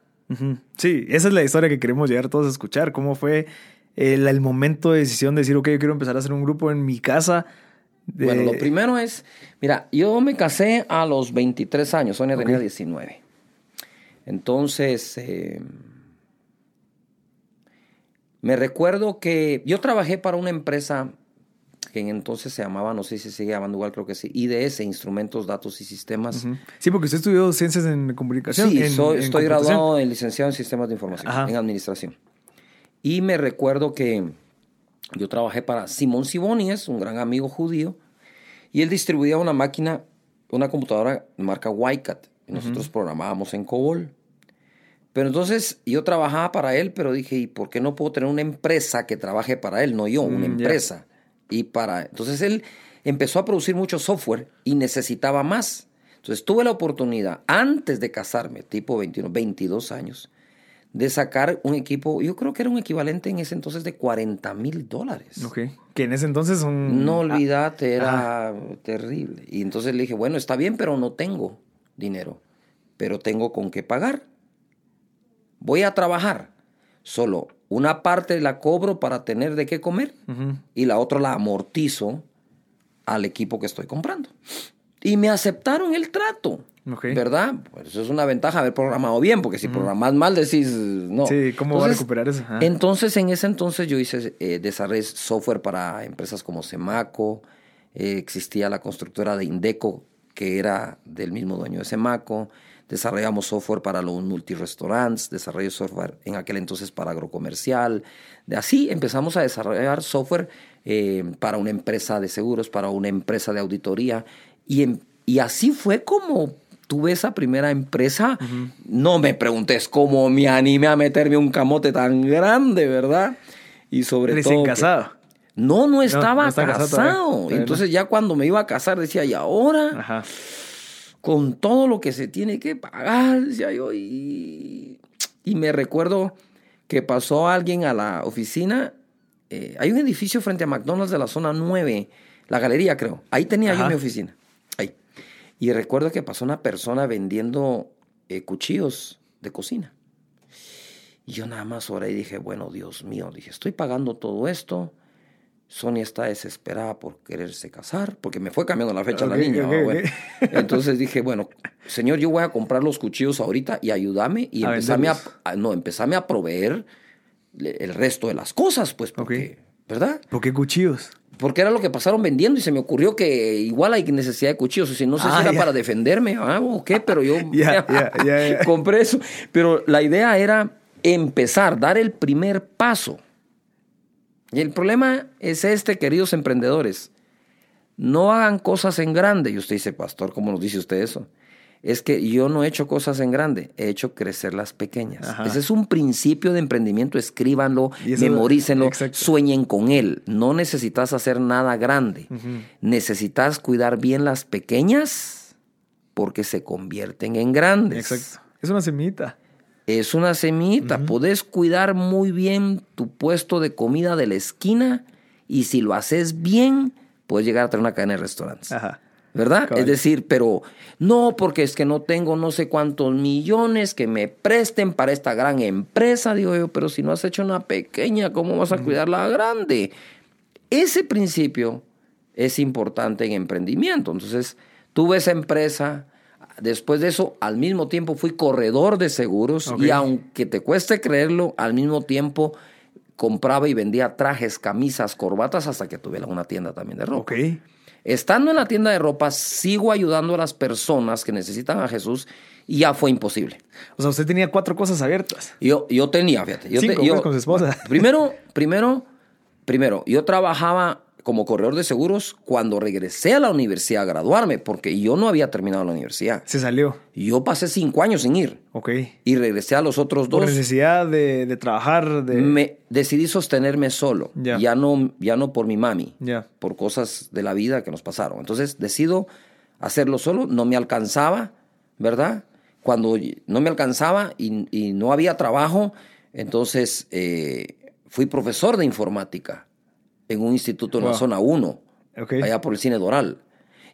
Sí, esa es la historia que queremos llegar todos a escuchar. ¿Cómo fue el, el, momento de decisión de decir, ok, yo quiero empezar a hacer un grupo en mi casa? Bueno, lo primero es, mira, yo me casé a los 23 años, Sonia tenía 19. Entonces, eh, me recuerdo que yo trabajé para una empresa que en entonces se llamaba, no sé si se sigue llamando igual, creo que sí, IDS, Instrumentos, Datos y Sistemas. Sí, porque usted estudió Ciencias en Comunicación. Sí, estoy graduado en licenciado en Sistemas de Información, en Administración. Y me recuerdo que yo trabajé para Simón Sibonies, un gran amigo judío, y él distribuía una máquina, una computadora de marca Wycat, y nosotros programábamos en COBOL. Pero entonces yo trabajaba para él, pero dije, ¿y por qué no puedo tener una empresa que trabaje para él? No yo, una mm, empresa. Y para. Entonces él empezó a producir mucho software y necesitaba más. Entonces tuve la oportunidad, antes de casarme, tipo 21, 22 años, de sacar un equipo, yo creo que era un equivalente en ese entonces de 40 mil dólares. Ok. Que en ese entonces son... No olvídate, era terrible. Y entonces le dije, bueno, está bien, pero no tengo dinero, pero tengo con qué pagar voy a trabajar, solo una parte la cobro para tener de qué comer y la otra la amortizo al equipo que estoy comprando. Y me aceptaron el trato. ¿Verdad? Pues eso es una ventaja haber programado bien, porque si programas mal decís no. Sí, ¿cómo va a recuperar eso? Entonces, en ese entonces yo hice eh, desarrollo software para empresas como Semaco, eh, existía la constructora de Indeco, que era del mismo dueño de Semaco, desarrollamos software para los multirestaurantes, desarrollé software en aquel entonces para agrocomercial. Así empezamos a desarrollar software eh, para una empresa de seguros, para una empresa de auditoría. Y, y así fue como tuve esa primera empresa. No me preguntes cómo me animé a meterme un camote tan grande, ¿verdad? Y sobre Recién casado. No, no estaba casado. Entonces ya cuando me iba a casar decía, ¿y ahora? Ajá con todo lo que se tiene que pagar, decía yo, y, y me recuerdo que pasó alguien a la oficina, eh, hay un edificio frente a McDonald's de la zona 9, la galería creo, ahí tenía yo mi oficina, ahí. Y recuerdo que pasó una persona vendiendo eh, cuchillos de cocina. Y yo nada más ahora y dije, bueno, Dios mío, dije, estoy pagando todo esto, Sonia está desesperada por quererse casar, porque me fue cambiando la fecha la niña. Entonces dije, bueno, señor, yo voy a comprar los cuchillos ahorita y ayúdame y empezame a, no, empezame a proveer el resto de las cosas, pues, porque, ¿verdad? ¿Por qué cuchillos? Porque era lo que pasaron vendiendo y se me ocurrió que igual hay necesidad de cuchillos. O sea, no sé si ah, era para defenderme ah, o qué, pero yo *laughs* *laughs* compré eso. Pero la idea era empezar, dar el primer paso y el problema es este, queridos emprendedores. No hagan cosas en grande. Y usted dice, pastor, ¿cómo nos dice usted eso? Es que yo no he hecho cosas en grande, he hecho crecer las pequeñas. Ese es un principio de emprendimiento, escríbanlo, memorícenlo, sueñen con él. No necesitas hacer nada grande. Necesitas cuidar bien las pequeñas porque se convierten en grandes. Exacto. Es una semita es una semillita. Puedes cuidar muy bien tu puesto de comida de la esquina y si lo haces bien, puedes llegar a tener una cadena de restaurantes. ¿Verdad? Es decir, pero no, porque es que no tengo no sé cuántos millones que me presten para esta gran empresa, digo yo, pero si no has hecho una pequeña, ¿cómo vas a cuidar la grande? Ese principio es importante en emprendimiento. Entonces, tuve esa empresa, después de eso, al mismo tiempo fui corredor de seguros y aunque te cueste creerlo, al mismo tiempo compraba y vendía trajes, camisas, corbatas hasta que tuviera una tienda también de ropa. Estando en la tienda de ropa, sigo ayudando a las personas que necesitan a Jesús y ya fue imposible. O sea, usted tenía cuatro cosas abiertas. Yo, yo tenía, fíjate. Yo Cinco, te- yo- con su esposa. *laughs* Primero, primero, primero, yo trabajaba como corredor de seguros cuando regresé a la universidad a graduarme, porque yo no había terminado la universidad. Se salió. Yo pasé cinco años sin ir Ok. y regresé a los otros Por dos. necesidad de, de trabajar, de... Me decidí sostenerme solo, Ya. ya no, ya no por mi mami, Ya. por cosas de la vida que nos pasaron. Entonces decido hacerlo solo, no me alcanzaba, ¿verdad? Cuando no me alcanzaba y, y no había trabajo, entonces eh, fui profesor de informática en un instituto en la zona 1, Ok. allá por el Cine Doral,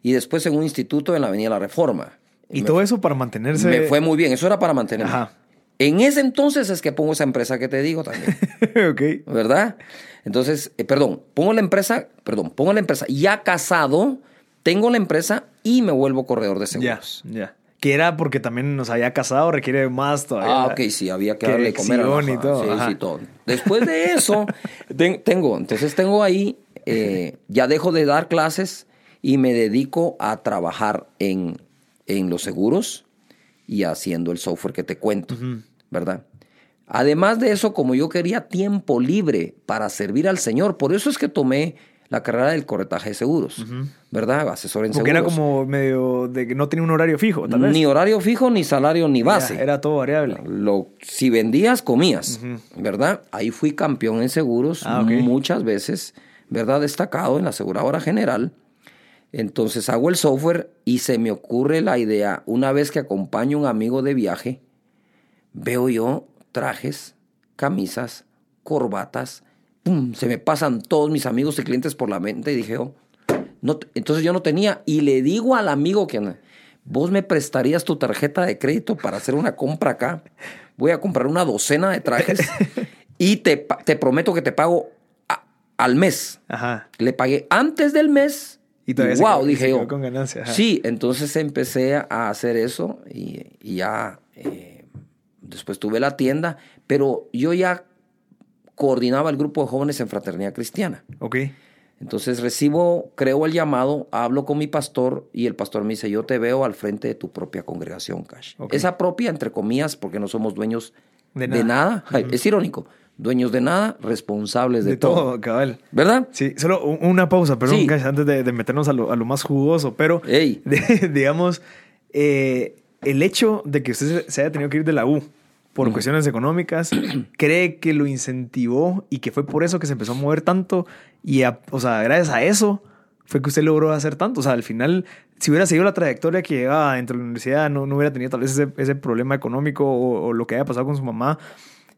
y después en un instituto en la Avenida La Reforma. Y todo eso para mantenerse... me fue muy bien, eso era para mantenerme. Ajá. En ese entonces es que pongo esa empresa que te digo también. *laughs* ¿verdad? Entonces, eh, perdón, pongo la empresa, perdón, pongo la empresa ya casado, tengo la empresa y me vuelvo corredor de Ya, seguros. ya. Que era porque también nos había casado, requiere más todavía. Ah, ok, sí, había que Que darle comer a la y todo, Sí, ajá. sí, todo. Después de eso, *laughs* ten- tengo, entonces tengo ahí, eh, ya dejo de dar clases y me dedico a trabajar en, en los seguros y haciendo el software que te cuento, ¿verdad? Además de eso, como yo quería tiempo libre para servir al Señor, por eso es que tomé la carrera del corretaje de seguros, ¿verdad? Asesor en Porque seguros. era como medio de que no tenía un horario fijo, tal vez. Ni horario fijo, ni salario, ni base. era todo variable. Lo, si vendías, comías, ¿verdad? Ahí fui campeón en seguros Ah, muchas veces, ¿verdad? Destacado en la aseguradora general. Entonces hago el software y se me ocurre la idea, una vez que acompaño a un amigo de viaje, veo yo trajes, camisas, corbatas, ¡pum! se me pasan todos mis amigos y clientes por la mente y dije, oh, no, entonces yo no tenía. Y le digo al amigo que vos me prestarías tu tarjeta de crédito para hacer una compra acá. Voy a comprar una docena de trajes *laughs* y te, te prometo que te pago a- al mes. Ajá. Le pagué antes del mes. Y todavía se wow, quedó- dije se quedó yo. con ganancia, ajá. Sí, entonces empecé a hacer eso y, y ya eh, después tuve la tienda, pero yo ya coordinaba el grupo de jóvenes en Fraternidad Cristiana. Ok. Entonces recibo, creo el llamado, hablo con mi pastor y el pastor me dice, yo te veo al frente de tu propia congregación, Cash. Ok. Esa propia, entre comillas, porque no somos dueños De de nada. Es irónico. Dueños de nada, responsables de, De, todo, cabal. ¿Verdad? Sí, solo una pausa, perdón, Sí. Cash, antes de, de meternos a lo, a lo más jugoso, pero Ey. *laughs* de- digamos, eh, el hecho de que usted se haya tenido que ir de la U por cuestiones económicas, *clears throat* cree que lo incentivó y que fue por eso que se empezó a mover tanto y, a- o sea, gracias a eso fue que usted logró hacer tanto. O sea, al final, si hubiera seguido la trayectoria que llevaba dentro de la universidad, no, no hubiera tenido tal vez ese, ese problema económico o, o lo que haya pasado con su mamá,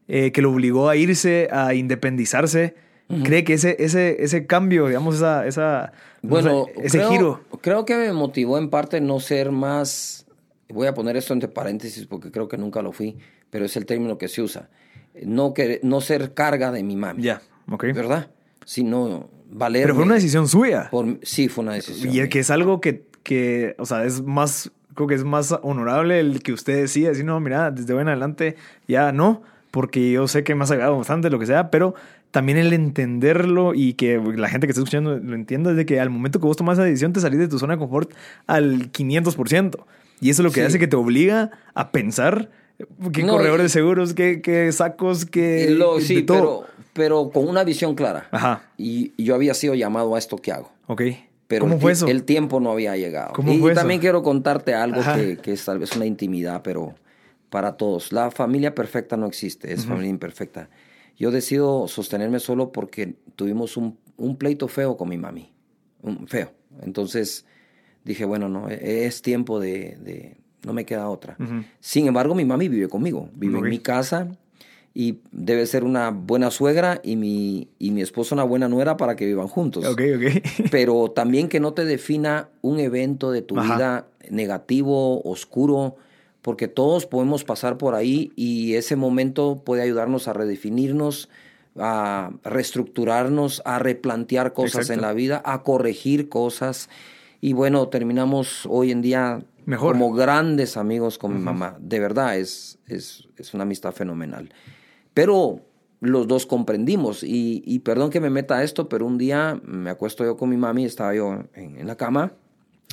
eh, que lo obligó a irse, a independizarse. ¿Cree que ese, ese, ese cambio, digamos, esa, esa, no Bueno, sé, ese creo, giro? Creo que me motivó en parte no ser más. Voy a poner esto entre paréntesis porque creo que nunca lo fui, pero es el término que se usa. No, que, no ser carga de mi mami. Ya, ok. ¿Verdad? Sino valer. Pero fue una decisión suya. sí, fue una decisión. Y el que es algo que, que, o sea, es más, creo que es más honorable el que usted decía, decir, no, mira, desde hoy en adelante ya no, porque yo sé que me has ayudado bastante, lo que sea, pero también el entenderlo y que la gente que está escuchando lo entienda es de que al momento que vos tomas esa decisión te salís de tu zona de confort al 500%. Y eso es lo que Sí. hace que te obliga a pensar qué No, corredor de seguros, qué, qué sacos, qué... Lo- de sí, todo. pero, pero con una visión clara. Ajá, Y, y yo había sido llamado a esto que hago. ok. Pero ¿Cómo el, fue eso? el tiempo no había llegado. ¿Cómo y fue eso? también quiero contarte algo que, que es tal vez una intimidad, pero para todos. La familia perfecta no existe, es familia imperfecta. Yo decido sostenerme solo porque tuvimos un, un pleito feo con mi mami. Un, feo. Entonces dije, bueno, no, e- es tiempo de... de- no me queda otra. Sin embargo, mi mami vive conmigo. Vive en mi casa y debe ser una buena suegra y mi, y mi esposo una buena nuera para que vivan juntos Ok, ok. *laughs* pero también que no te defina un evento de tu Ajá. vida negativo, oscuro, porque todos podemos pasar por ahí y ese momento puede ayudarnos a redefinirnos, a reestructurarnos, a replantear cosas Exacto. en la vida, a corregir cosas. Y bueno, terminamos hoy en día Mejor. como grandes amigos con mi mamá. De verdad, es, es, es una amistad fenomenal. Pero los dos comprendimos. Y, y perdón que me meta a esto, pero un día me acuesto yo con mi mami, estaba yo en, en la cama,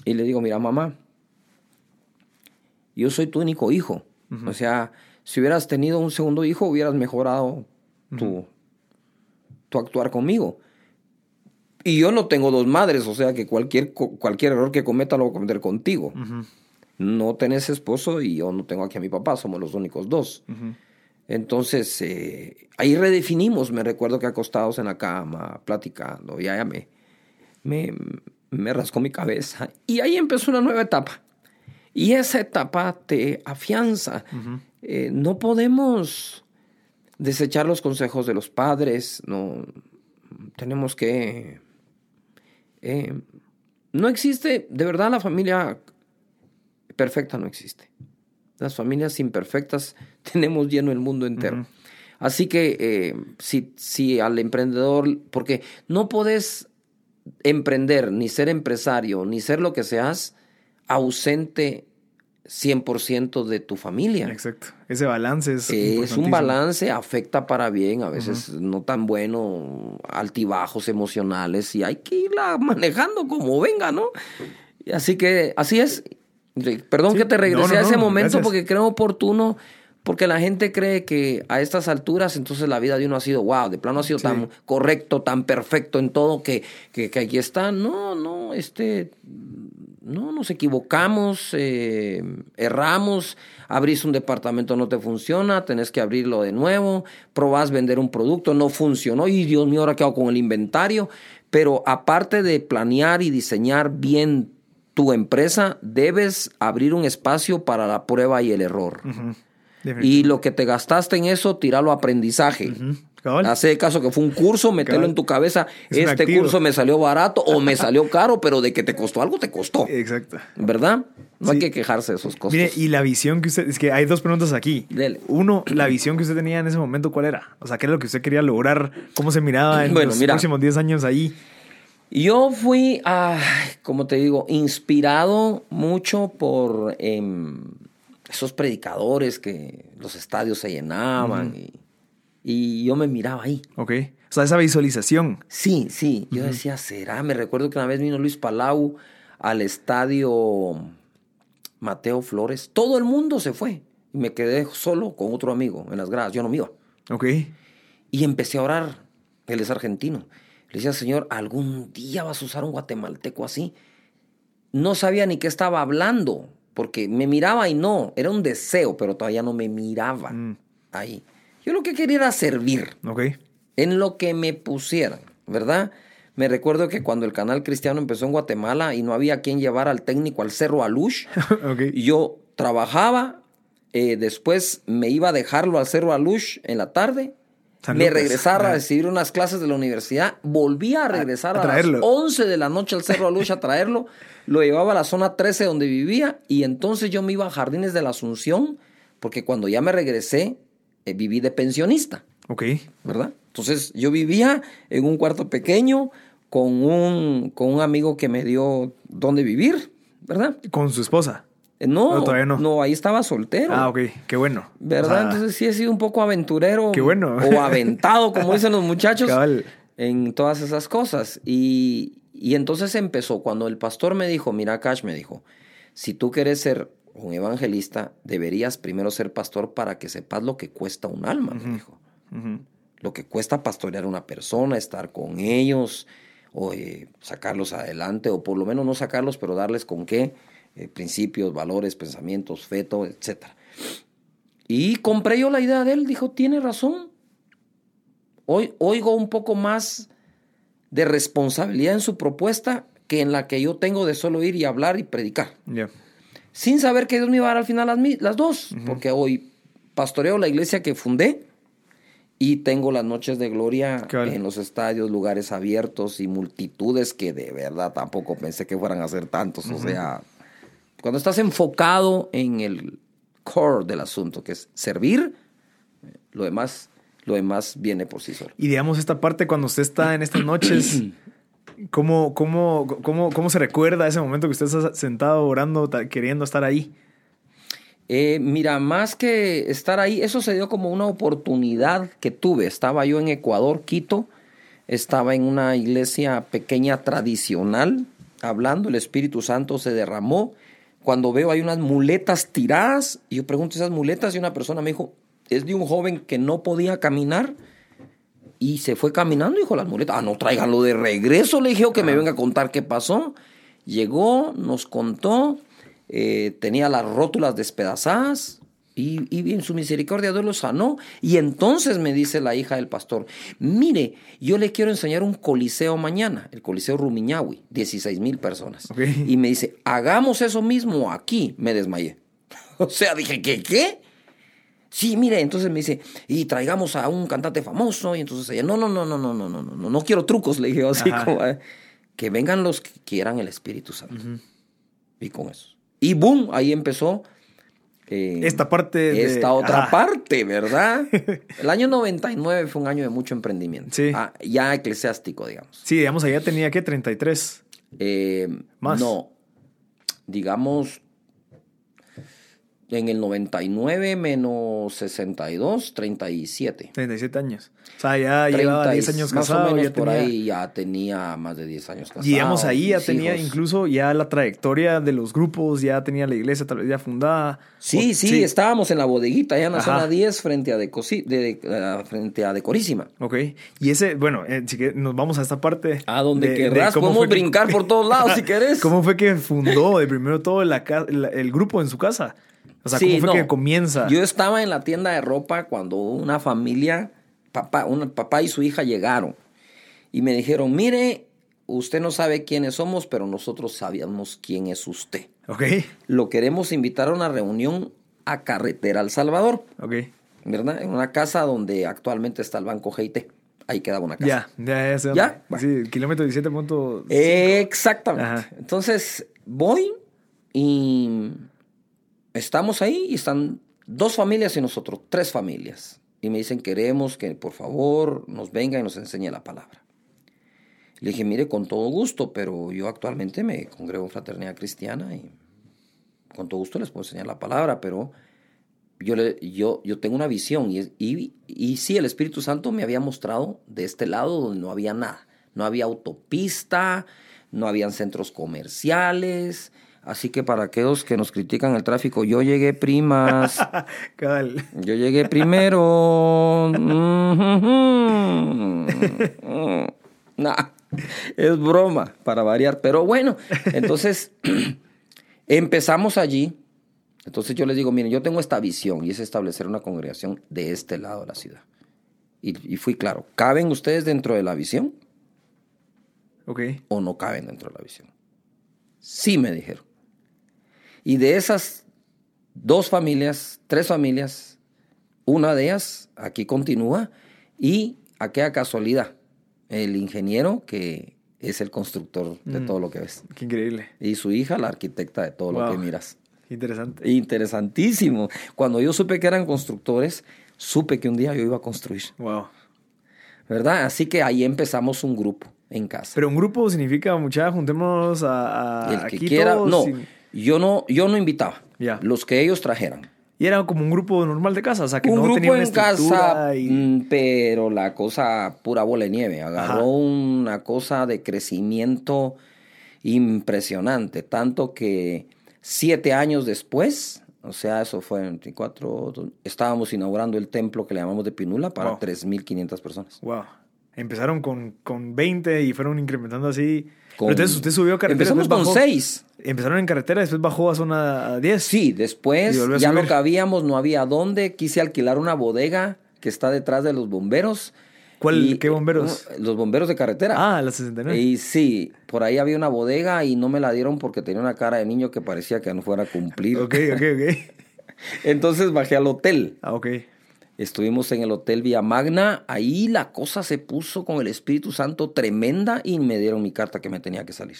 y le digo, mira, mamá, yo soy tu único hijo. O sea, si hubieras tenido un segundo hijo, hubieras mejorado tu, tu actuar conmigo. Y yo no tengo dos madres, o sea que cualquier, cualquier error que cometa lo voy a cometer contigo. No tenés esposo y yo no tengo aquí a mi papá, somos los únicos dos. Entonces, eh, ahí redefinimos, me recuerdo que acostados en la cama, platicando, y ella me, me, me rascó mi cabeza. Y ahí empezó una nueva etapa. Y esa etapa te afianza. Eh, no podemos desechar los consejos de los padres, no tenemos que... eh, no existe, de verdad la familia perfecta no existe. Las familias imperfectas *laughs* tenemos lleno el mundo entero. Así que eh, si, si al emprendedor, porque no podés emprender, ni ser empresario, ni ser lo que seas, ausente 100% de tu familia. Exacto. Ese balance es. Es un balance, afecta para bien, a veces no tan bueno, altibajos emocionales y hay que irla manejando como venga, ¿no? Así que, así es. Perdón Sí, que te regresé no, no, a ese no, momento gracias. porque creo oportuno, porque la gente cree que a estas alturas entonces la vida de uno ha sido, wow, de plano ha sido Sí. tan correcto, tan perfecto en todo que, que, que aquí está. No, no, este, no, nos equivocamos, eh, erramos, abrís un departamento, no te funciona, tenés que abrirlo de nuevo, probás vender un producto, no funcionó, y Dios mío, ahora qué hago con el inventario. Pero aparte de planear y diseñar bien tu empresa, debes abrir un espacio para la prueba y el error. Y lo que te gastaste en eso, tirarlo a aprendizaje. Cabal. Hace caso que fue un curso, metelo Cabal. en tu cabeza. Es este curso me salió barato o me salió caro, pero de que te costó algo, te costó. Exacto. ¿Verdad? No hay que quejarse de esos costos. Mire, y la visión que usted. Es que hay dos preguntas aquí. Dele. Uno, la visión que usted tenía en ese momento, ¿cuál era? O sea, ¿qué era lo que usted quería lograr? ¿Cómo se miraba en Bueno, los mira. próximos 10 años ahí? Yo fui, como te digo, inspirado mucho por em, esos predicadores que los estadios se llenaban y, y yo me miraba ahí. Ok. O sea, esa visualización. Sí, sí. Yo decía, ¿será? Me recuerdo que una vez vino Luis Palau al estadio Mateo Flores. Todo el mundo se fue. Y me quedé solo con otro amigo en las gradas. Yo no me iba. Ok. Y empecé a orar. Él es argentino. Le decía, Señor, algún día vas a usar un guatemalteco así. No sabía ni qué estaba hablando, porque me miraba y no, era un deseo, pero todavía no me miraba Mm. ahí. Yo lo que quería era servir Ok. en lo que me pusieran, ¿verdad? Me recuerdo que cuando el canal cristiano empezó en Guatemala y no había quien llevar al técnico al Cerro Alush, *laughs* ok. y yo trabajaba, eh, después me iba a dejarlo al Cerro Alush en la tarde, me Lucas. regresaba a recibir unas clases de la universidad, volvía a regresar a a, las traerlo. 11 de la noche al Cerro Alush a traerlo, lo llevaba a la zona 13 donde vivía y entonces yo me iba a Jardines de la Asunción, porque cuando ya me regresé, eh, viví de pensionista. Ok. ¿verdad? Entonces yo vivía en un cuarto pequeño con un, con un amigo que me dio dónde vivir, ¿verdad? Con su esposa. Eh, No, No, todavía no. ahí estaba soltero. Ah, ok. Qué bueno. ¿Verdad? O sea, Entonces sí he sido un poco aventurero. Qué bueno. O aventado, como dicen los muchachos. Cabal. En todas esas cosas. Y, y entonces empezó. Cuando el pastor me dijo, mira, Cash, me dijo, si tú quieres ser un evangelista, deberías primero ser pastor para que sepas lo que cuesta un alma, me dijo lo que cuesta pastorear a una persona, estar con ellos, o eh, sacarlos adelante, o por lo menos no sacarlos, pero darles con qué, eh, principios, valores, pensamientos, feto, etc. Y compré yo la idea de él, dijo, tiene razón. Hoy oigo un poco más de responsabilidad en su propuesta que en la que yo tengo de solo ir y hablar y predicar. Sin saber que Dios me iba a dar al final las, las dos, porque hoy pastoreo la iglesia que fundé y tengo las noches de gloria en los estadios, lugares abiertos y multitudes que de verdad tampoco pensé que fueran a ser tantos. O sea, cuando estás enfocado en el core del asunto, que es servir, lo demás, lo demás viene por sí solo. Y digamos esta parte cuando usted está en estas noches, *clears throat* ¿Cómo, cómo, cómo, cómo se recuerda ese momento que usted está sentado orando, queriendo estar ahí? Eh, mira, más que estar ahí, eso se dio como una oportunidad que tuve. Estaba yo en Ecuador, Quito, estaba en una iglesia pequeña tradicional, hablando, el Espíritu Santo se derramó. Cuando veo hay unas muletas tiradas, y yo pregunto esas muletas y una persona me dijo, es de un joven que no podía caminar y se fue caminando, dijo las muletas, ah, no, tráiganlo de regreso, le dije, que me venga a contar qué pasó. Llegó, nos contó, eh, tenía las rótulas despedazadas y, y, en su misericordia Dios lo sanó. Y entonces me dice la hija del pastor, mire, yo le quiero enseñar un coliseo mañana, el coliseo Rumiñahui, 16 mil personas. Y me dice, hagamos eso mismo aquí. Me desmayé. *laughs* o sea, dije, ¿qué? ¿Qué? Sí, mire, entonces me dice, y traigamos a un cantante famoso, y entonces ella, no, no, no, no, no, no, no, no, no quiero trucos, le dije así como, que vengan los que quieran el Espíritu Santo. Y con eso. Y boom, ahí empezó. Eh, esta parte. Esta otra parte, ¿verdad? *laughs* El año 99 fue un año de mucho emprendimiento. Sí. Ah, ya eclesiástico, digamos. Sí, digamos, allá tenía que 33. Eh, Más. No. Digamos, en el 99 menos 62, 37. 37 años. O sea, ya llevaba 10 años casado. Más o menos por ahí ya tenía más de 10 años casado. Y digamos, ahí ya tenía incluso ya la trayectoria de los grupos, ya tenía la iglesia tal vez ya fundada. Sí, sí, estábamos en la bodeguita, ya en la zona 10 frente a, Decosi, de, uh, frente a Decorísima. Ok. Y ese, bueno, eh, si que nos vamos a esta parte. A donde querrás, podemos brincar por todos lados si *laughs* querés. ¿Cómo fue que fundó de primero todo el grupo en su casa? O sea, ¿cómo fue que comienza? Yo estaba en la tienda de ropa cuando una familia, papá, un papá y su hija llegaron y me dijeron, mire, usted no sabe quiénes somos, pero nosotros sabíamos quién es usted. Ok. Lo queremos invitar a una reunión a Carretera El Salvador. Ok. ¿Verdad? En una casa donde actualmente está el Banco GIT. Ahí quedaba una casa. Ya, ya, ya. ¿Ya? Sí, kilómetro 17.5. Exactamente. Entonces, voy y estamos ahí y están dos familias y nosotros, tres familias. Y me dicen, queremos que por favor nos venga y nos enseñe la palabra. Le dije, mire, con todo gusto, pero yo actualmente me congrego en Fraternidad Cristiana y con todo gusto les puedo enseñar la palabra, pero yo, yo, yo tengo una visión y, y, y sí, el Espíritu Santo me había mostrado de este lado donde no había nada. No había autopista, no habían centros comerciales, Así que para aquellos que nos critican el tráfico, yo llegué primas. *laughs* yo llegué primero. *laughs* nah, es broma para variar. Pero bueno, entonces *clears throat* empezamos allí. Entonces yo les digo, miren, yo tengo esta visión y es establecer una congregación de este lado de la ciudad. Y, y fui claro, ¿caben ustedes dentro de la visión? Ok. ¿O no caben dentro de la visión? Sí me dijeron. Y de esas dos familias, tres familias, una de ellas aquí continúa y aquella casualidad, el ingeniero que es el constructor de mm. todo lo que ves. Qué increíble. Y su hija, la arquitecta de todo lo que miras. Interesante. Interesantísimo. Cuando yo supe que eran constructores, supe que un día yo iba a construir. Wow. ¿Verdad? Así que ahí empezamos un grupo en casa. Pero un grupo significa, mucha, juntémonos a, el que quiera. No, yo no, yo no invitaba. Los que ellos trajeran. Y era como un grupo normal de casa, o sea, que un no grupo en casa, mm, pero la cosa pura bola de nieve. Agarró una cosa de crecimiento impresionante, tanto que siete años después, o sea, eso fue en 24, estábamos inaugurando el templo que le llamamos de Pinula para 3.500 personas. Wow. Empezaron con, con 20 y fueron incrementando así entonces usted subió a carretera. Empezamos con seis. Empezaron en carretera, después bajó a zona 10. Sí, después ya no cabíamos, no había dónde. Quise alquilar una bodega que está detrás de los bomberos. ¿Cuál, ¿Qué bomberos? Los bomberos de carretera. Ah, la 69. Y sí, por ahí había una bodega y no me la dieron porque tenía una cara de niño que parecía que no fuera a cumplir. ok, ok, ok. *laughs* Entonces bajé al hotel. Ah, ok. Estuvimos en el Hotel Vía Magna, ahí la cosa se puso con el Espíritu Santo tremenda y me dieron mi carta que me tenía que salir.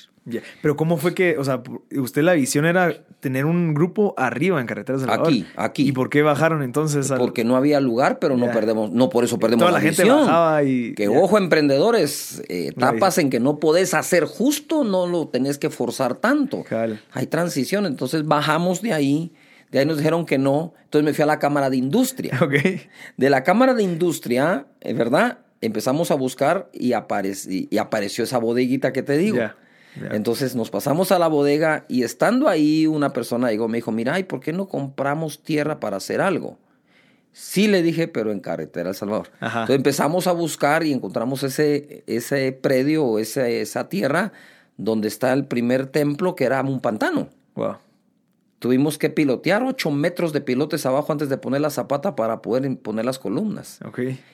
Pero ¿cómo fue que, o sea, usted la visión era tener un grupo arriba en Carretera Salvador? Aquí, aquí. ¿Y por qué bajaron entonces? al- Porque no había lugar, pero no perdemos, no por eso perdemos Toda la, la gente visión. bajaba y- Que ojo, emprendedores, eh, etapas en que no podés hacer justo, no lo tenés que forzar tanto. Hay transición, entonces bajamos de ahí, de ahí nos dijeron que no, entonces me fui a la Cámara de Industria. *laughs* Ok. De la Cámara de Industria, eh, ¿verdad? Empezamos a buscar y, aparec- y- apareció esa bodeguita que te digo. Entonces nos pasamos a la bodega y estando ahí una persona me dijo, mira, ¿y por qué no compramos tierra para hacer algo? Sí le dije, pero en carretera El Salvador. Ajá. Entonces empezamos a buscar y encontramos ese, ese predio o esa tierra donde está el primer templo que era un pantano. Wow. Tuvimos que pilotear ocho metros de pilotes abajo antes de poner la zapata para poder poner las columnas.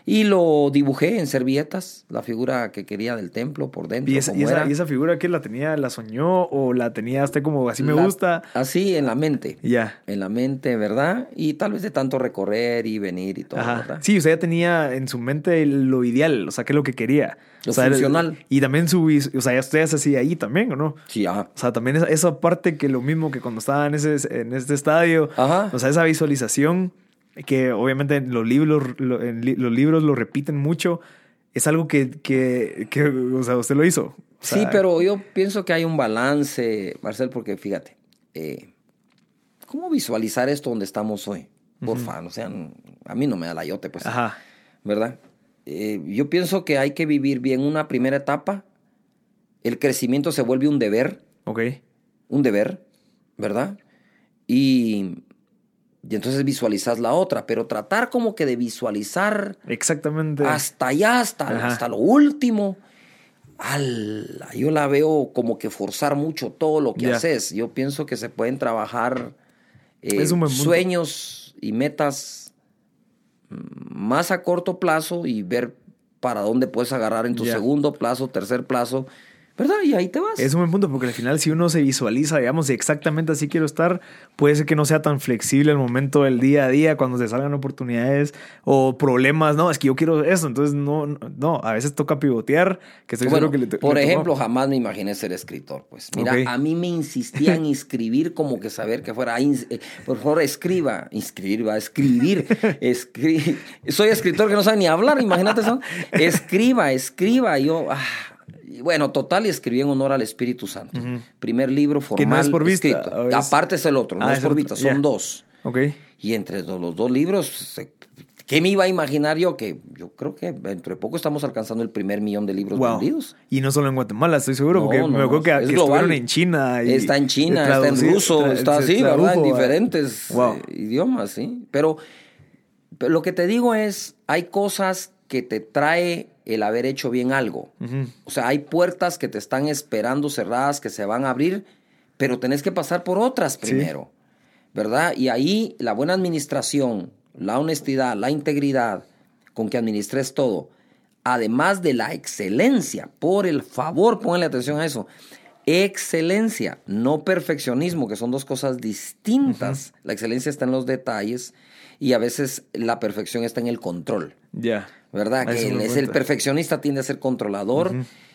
Y lo dibujé en servilletas, la figura que quería del templo por dentro. ¿Y esa, como y esa- era. y esa figura que la tenía, la soñó o la tenía hasta como así me La- gusta? Así en la mente. Ya. En la mente, ¿verdad? Y tal vez de tanto recorrer y venir y todo, Ajá. Sí, usted ya tenía en su mente lo ideal, o sea, qué es lo que quería. Lo O sea, funcional. Y también su, o sea, ya usted es así ahí también, ¿o no? Sí, ajá. O sea, también esa, esa parte que lo mismo que cuando estaba en, ese, en este estadio, Ajá. o sea, esa visualización que obviamente en los libros, lo- en li- los libros lo repiten mucho, es algo que, que, que, o sea, usted lo hizo. O Sí, sea, pero yo pienso que hay un balance, Marcel, porque fíjate, eh, ¿cómo visualizar esto donde estamos hoy? Porfa, o sea, a mí no me da la yote, pues. Ajá. ¿verdad? Eh, yo pienso que hay que vivir bien una primera etapa. El crecimiento se vuelve un deber, Ok. un deber, ¿verdad? Y, y entonces visualizas la otra, pero tratar como que de visualizar Exactamente. hasta allá, hasta, Ajá. hasta lo último. Ala, yo la veo como que forzar mucho todo lo que haces. Yo pienso que se pueden trabajar eh, sueños y metas más a corto plazo y ver para dónde puedes agarrar en tu segundo plazo, tercer plazo, ¿verdad? Y ahí te vas. Es un buen punto porque al final si uno se visualiza, digamos, exactamente así quiero estar, puede ser que no sea tan flexible el momento del día a día cuando se salgan oportunidades o problemas, no, es que yo quiero eso, entonces no, no, no, a veces toca pivotear, que estoy Bueno, seguro que le por le ejemplo, jamás me imaginé ser escritor. Pues mira, a mí me insistían *laughs* inscribir como que saber que fuera. eh, por favor, escriba. Inscribir, va a escribir. *laughs* Escri- Soy escritor que no sabe ni hablar, imagínate eso. *laughs* Escriba, escriba. Y Yo, ah, y bueno, total, y escribí en honor al Espíritu Santo. Primer libro formal. Que no es por vista, escrito. es- Aparte es el otro, no Ah, es por vista, son dos. Ok. Y entre los dos libros, ¿qué me iba a imaginar yo? Que yo creo que dentro de poco estamos alcanzando el primer millón de libros Wow. vendidos. Y no solo en Guatemala, estoy seguro, No, porque no, me acuerdo que, es que estuvieron en China. y- está en China, está en ruso, está así, ¿verdad? En diferentes Wow. eh, idiomas, sí. Pero, pero lo que te digo es, hay cosas que te trae el haber hecho bien algo. O sea, hay puertas que te están esperando cerradas, que se van a abrir, pero tenés que pasar por otras primero, ¿verdad? Y ahí la buena administración, la honestidad, la integridad con que administres todo, además de la excelencia, por el favor, pónganle atención a eso. Excelencia, no perfeccionismo, que son dos cosas distintas. La excelencia está en los detalles y a veces la perfección está en el control. Ya. ¿Verdad? Que es el perfeccionista tiende a ser controlador,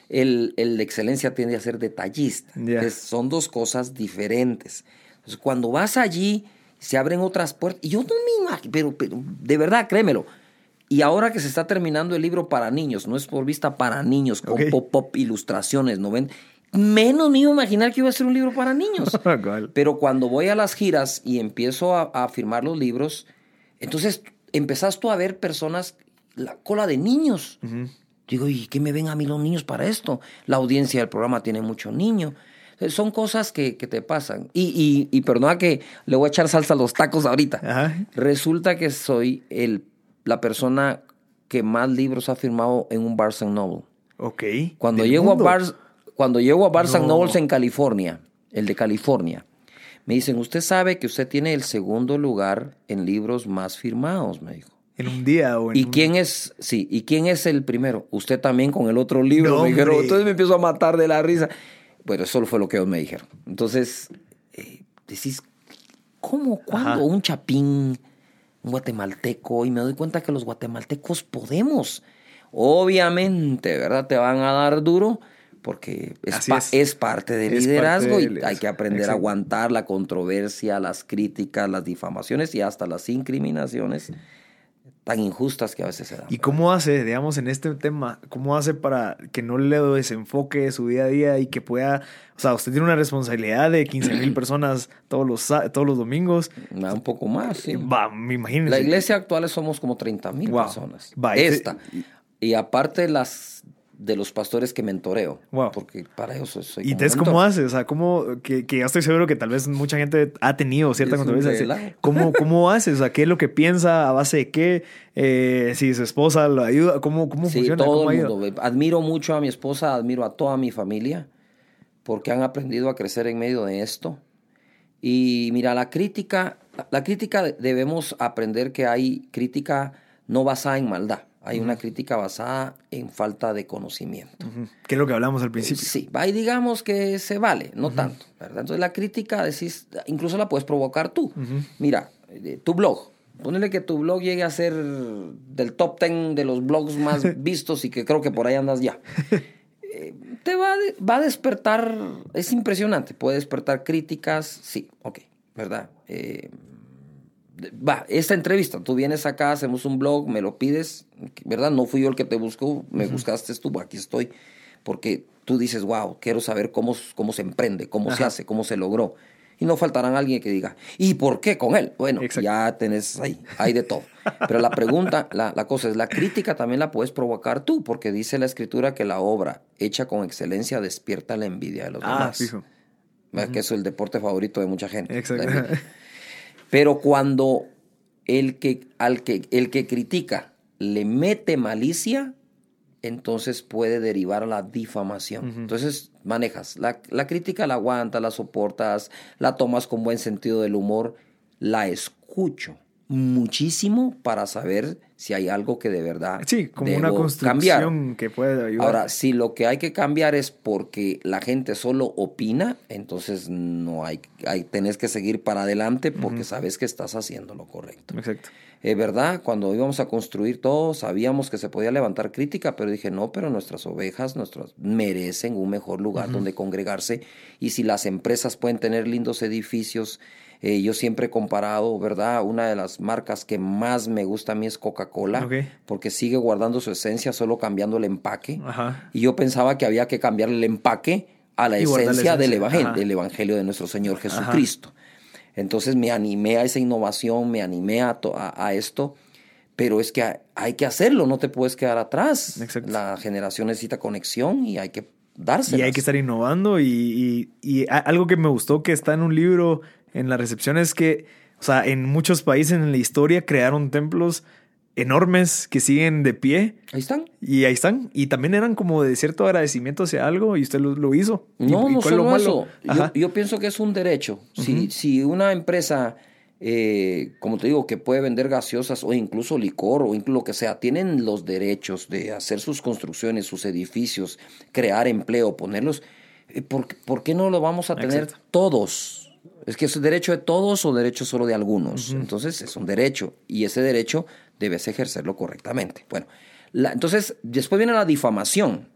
el, el de excelencia tiende a ser detallista. Son dos cosas diferentes. Entonces, cuando vas allí, se abren otras puertas. Y yo no me imagino, pero, pero de verdad, créemelo. Y ahora que se está terminando el libro para niños, no es por vista para niños, con Ok. pop-up ilustraciones, ¿no ven? Menos me iba a imaginar que iba a ser un libro para niños. *laughs* Pero cuando voy a las giras y empiezo a, a firmar los libros, entonces empezás tú a ver personas, la cola de niños. Digo, ¿y qué me ven a mí los niños para esto? La audiencia del programa tiene mucho niño. Eh, Son cosas que, que te pasan. Y, y, y perdona que le voy a echar salsa a los tacos ahorita. Ajá. Resulta que soy el, la persona que más libros ha firmado en un Barnes Noble. Ok. Cuando llego, mundo. a Barnes, cuando llego a Barnes No. Nobles en California, el de California, me dicen, usted sabe que usted tiene el segundo lugar en libros más firmados, me dijo. En un día o en ¿Y un- quién es, sí, y quién es el primero? Usted también con el otro libro, No, me dijeron. hombre. Entonces me empiezo a matar de la risa. Bueno, eso fue lo que ellos me dijeron. Entonces, eh, decís, ¿cómo, cuándo Ajá. un chapín, un guatemalteco y me doy cuenta que los guatemaltecos podemos. Obviamente, ¿verdad? Te van a dar duro porque es, es. parte del liderazgo y hay que aprender a aguantar la controversia, las críticas, las difamaciones y hasta las incriminaciones tan injustas que a veces se dan. ¿Y cómo hace, digamos, en este tema, cómo hace para que no le desenfoque de su día a día y que pueda, o sea, usted tiene una responsabilidad de 15 mil *clears throat* personas todos los, todos los domingos? Un poco más, sí. Va, me imagino. La iglesia actual somos como 30 mil personas. Va, Esta. Y aparte las de los pastores que mentoreo. Wow. Porque para eso soy. ¿Y entonces cómo haces? O sea, ¿cómo, que, que, ya estoy seguro que tal vez mucha gente ha tenido cierta controversia. ¿Cómo, ¿Cómo haces? O sea, ¿qué es lo que piensa? ¿A base de qué? Eh, si su esposa lo ayuda, ¿cómo, cómo sí, funciona? Todo el mundo. Admiro mucho a mi esposa, admiro a toda mi familia, porque han aprendido a crecer en medio de esto. Y mira, la crítica, la crítica debemos aprender que hay crítica no basada en maldad. Hay una crítica basada en falta de conocimiento. Que es lo que hablamos al principio. Sí, y digamos que se vale, no tanto, ¿verdad? Entonces la crítica, decís, incluso la puedes provocar tú. Mira, eh, tu blog, ponele que tu blog llegue a ser del top 10 de los blogs más *laughs* vistos y que creo que por ahí andas ya. *laughs* Eh, te va, va a despertar, es impresionante, puede despertar críticas, sí, ok, ¿verdad? Va, esta entrevista, tú vienes acá, hacemos un blog, me lo pides, ¿verdad? No fui yo el que te buscó, me buscaste tú, aquí estoy, porque tú dices, wow, quiero saber cómo, cómo se emprende, cómo se hace, cómo se logró. Y no faltarán alguien que diga, ¿y por qué con él? Bueno, ya tenés ahí, hay de todo. Pero la pregunta, la, la, cosa es, la crítica también la puedes provocar tú, porque dice la escritura que la obra hecha con excelencia despierta la envidia de los ah, demás. Fijo. Que es el deporte favorito de mucha gente. Exacto. Pero cuando el que, al que, el que critica le mete malicia, entonces puede derivar a la difamación. Entonces manejas, la, la, crítica la aguantas, la soportas, la tomas con buen sentido del humor, la escucho muchísimo para saber si hay algo que de verdad sí como una construcción que puede ayudar. Ahora si lo que hay que cambiar es porque la gente solo opina entonces no hay, hay tenés que seguir para adelante porque sabes que estás haciendo lo correcto. Exacto. Es verdad cuando íbamos a construir todo sabíamos que se podía levantar crítica pero dije no pero nuestras ovejas nuestras merecen un mejor lugar donde congregarse y si las empresas pueden tener lindos edificios eh, yo siempre he comparado, ¿verdad? Una de las marcas que más me gusta a mí es Coca-Cola, porque sigue guardando su esencia, solo cambiando el empaque. Y yo pensaba que había que cambiar el empaque a la esencia, Del, evangelio, del evangelio de nuestro Señor Jesucristo. Entonces me animé a esa innovación, me animé a, a, esto, pero es que hay que hacerlo, no te puedes quedar atrás. La generación necesita conexión y hay que darse. Y hay que estar innovando y, y, algo que me gustó que está en un libro en la recepción es que, o sea, en muchos países en la historia crearon templos enormes que siguen de pie. Ahí están. Y ahí están. Y también eran como de cierto agradecimiento hacia algo y usted lo, hizo. No, no solo eso. Yo, pienso que es un derecho. si, si una empresa, eh, como te digo, que puede vender gaseosas o incluso licor o incluso lo que sea, tienen los derechos de hacer sus construcciones, sus edificios, crear empleo, ponerlos. Eh, ¿Por, ¿por qué no lo vamos a tener todos? Es que es derecho de todos o derecho solo de algunos. Entonces es un derecho y ese derecho debes ejercerlo correctamente. Bueno, entonces después viene la difamación.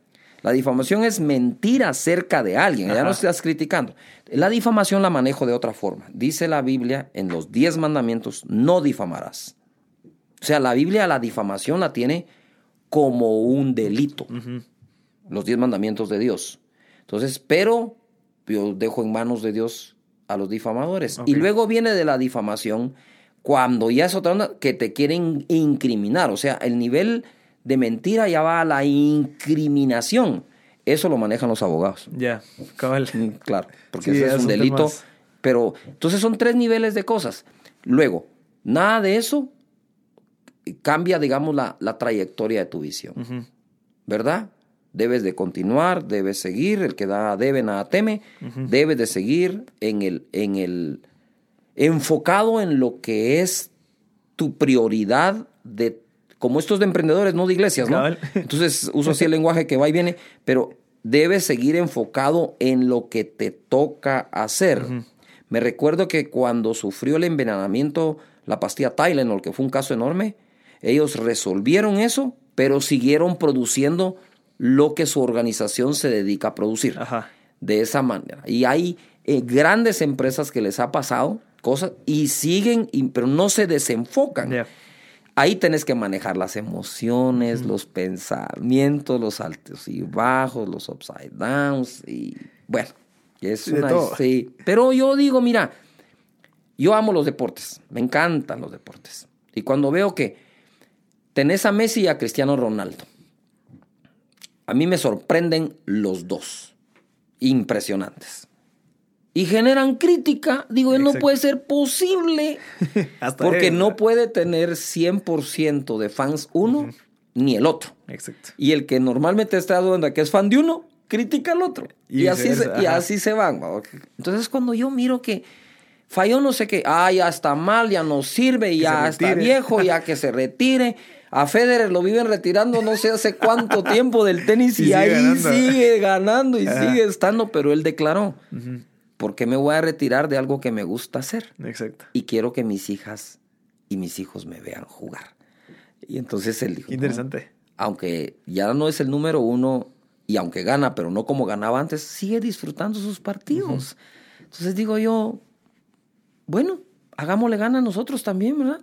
La difamación es mentir acerca de alguien, ya no estás criticando. La difamación la manejo de otra forma. Dice la Biblia en los diez mandamientos, no difamarás. O sea, la Biblia la difamación la tiene como un delito. Los diez mandamientos de Dios. Entonces, pero yo dejo en manos de Dios a los difamadores. Y luego viene de la difamación cuando ya es otra onda que te quieren incriminar. O sea, el nivel de mentira ya va a la incriminación. Eso lo manejan los abogados. Ya, cabal. Mm, claro, porque ese es un delito. Pero entonces son tres niveles de cosas. Luego, nada de eso cambia, digamos, la, la trayectoria de tu visión. ¿Verdad? Debes de continuar, debes seguir, el que da debe nada teme, debes de seguir en el, en el enfocado en lo que es tu prioridad de como estos de emprendedores, no de iglesias, ¿no? *laughs* Entonces uso así el *laughs* lenguaje que va y viene, pero debes seguir enfocado en lo que te toca hacer. Me recuerdo que cuando sufrió el envenenamiento la pastilla Tylenol, que fue un caso enorme. Ellos resolvieron eso, pero siguieron produciendo lo que su organización se dedica a producir. Ajá. De esa manera. Y hay eh, grandes empresas que les ha pasado cosas y siguen, y- pero no se desenfocan. Ahí tenés que manejar las emociones, los pensamientos, los altos y bajos, los upside downs y bueno, es De una todo. sí. Pero yo digo, mira, yo amo los deportes, me encantan los deportes. Y cuando veo que tenés a Messi y a Cristiano Ronaldo, a mí me sorprenden los dos, impresionantes. Y generan crítica, digo, no Exacto. puede ser posible. *laughs* Hasta Porque él, no puede tener 100% de fans uno ni el otro. Exacto. Y el que normalmente está dando que es fan de uno, critica al otro. Y Y, así, se, y así se van. ¿va? Entonces cuando yo miro que falló no sé qué, ah, ya está mal, ya no sirve, ya está retire. viejo, ya que se *laughs* retire. A Federer lo viven retirando no sé hace cuánto *laughs* tiempo del tenis y, Y sigue ahí ganando. sigue ganando y Ajá. sigue estando, pero él declaró, Ujú. ¿por qué me voy a retirar de algo que me gusta hacer? Exacto. y quiero que mis hijas y mis hijos me vean jugar. Y entonces él dijo, Qué "No, interesante. aunque ya no es el número uno y aunque gana, pero no como ganaba antes, sigue disfrutando sus partidos. Entonces digo yo, bueno, hagámosle gana a nosotros también, ¿verdad?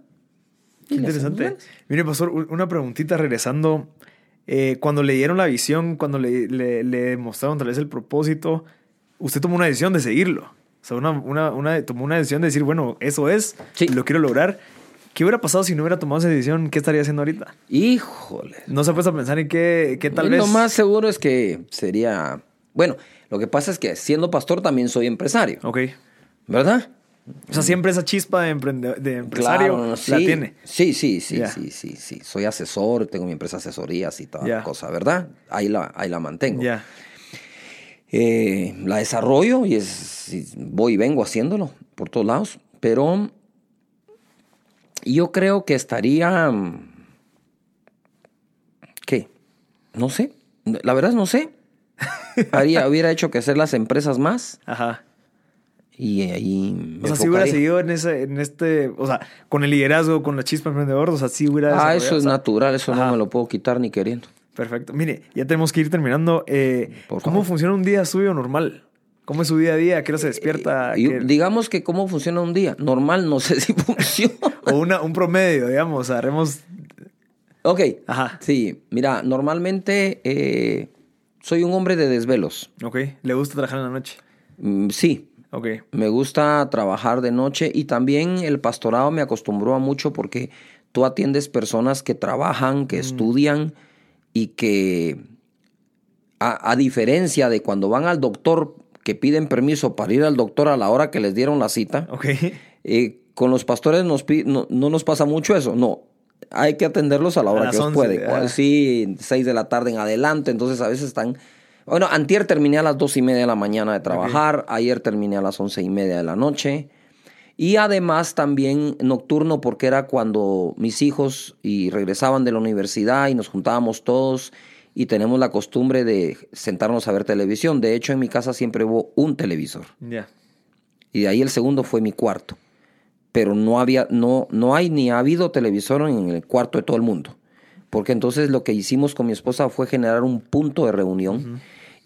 Qué interesante. Mire, pastor, una preguntita regresando. Eh, cuando le dieron la visión, cuando le, le, le mostraron tal vez el propósito, usted tomó una decisión de seguirlo. O sea, una, una, una- tomó una decisión de decir, bueno, eso es, Sí. lo quiero lograr. ¿Qué hubiera pasado si no hubiera tomado esa decisión? ¿Qué estaría haciendo ahorita? Híjole. No se ha puesto a pensar en qué, qué tal Y vez. Lo más seguro es que sería, bueno, lo que pasa es que siendo pastor también soy empresario, Ok. ¿verdad? O sea, siempre esa chispa de, de empresario Claro, la sí. tiene. Sí, sí, sí, sí, sí, sí. Soy asesor, tengo mi empresa de asesorías y toda Ya. la cosa, ¿verdad? Ahí la, ahí la mantengo. Ya. Eh, la desarrollo y, es, voy y vengo haciéndolo por todos lados, pero yo creo que estaría... mm, ¿Qué? No sé. La verdad no sé. *laughs* Haría, hubiera hecho crecer las empresas más Ajá. Y ahí me O sea, si hubiera seguido en, ese, en este, o sea, con el liderazgo, con la chispa emprendedor, o sea, sí hubiera... Ah, eso es o sea, natural, eso Ajá. no me lo puedo quitar ni queriendo. Perfecto. Mire, ya tenemos que ir terminando. Eh, ¿Cómo favor. funciona un día suyo normal? ¿Cómo es su día a día? ¿A qué hora se despierta? Y ¿Qué- digamos que cómo funciona un día. Normal, no sé *laughs* si funciona. O una, un promedio, digamos. Haremos... ok. Ajá. Sí, mira, normalmente eh, soy un hombre de desvelos. Ok. ¿Le gusta trabajar en la noche? Mm, sí, Ok. me gusta trabajar de noche y también el pastorado me acostumbró a mucho porque tú atiendes personas que trabajan, que estudian y que a, a diferencia de cuando van al doctor que piden permiso para ir al doctor a la hora que les dieron la cita, Ok. eh, con los pastores nos no, no nos pasa mucho eso, no. Hay que atenderlos a la hora que os 11, puede. ah. Sí, seis de la tarde en adelante. Entonces a veces están. Bueno, antier terminé a las dos y media de la mañana de trabajar. Ayer terminé a las once y media de la noche. Y además también nocturno porque era cuando mis hijos y regresaban de la universidad y nos juntábamos todos y tenemos la costumbre de sentarnos a ver televisión. De hecho, en mi casa siempre hubo un televisor Ya. y de ahí el segundo fue mi cuarto. Pero no había, no, no hay ni ha habido televisor en el cuarto de todo el mundo. Porque entonces lo que hicimos con mi esposa fue generar un punto de reunión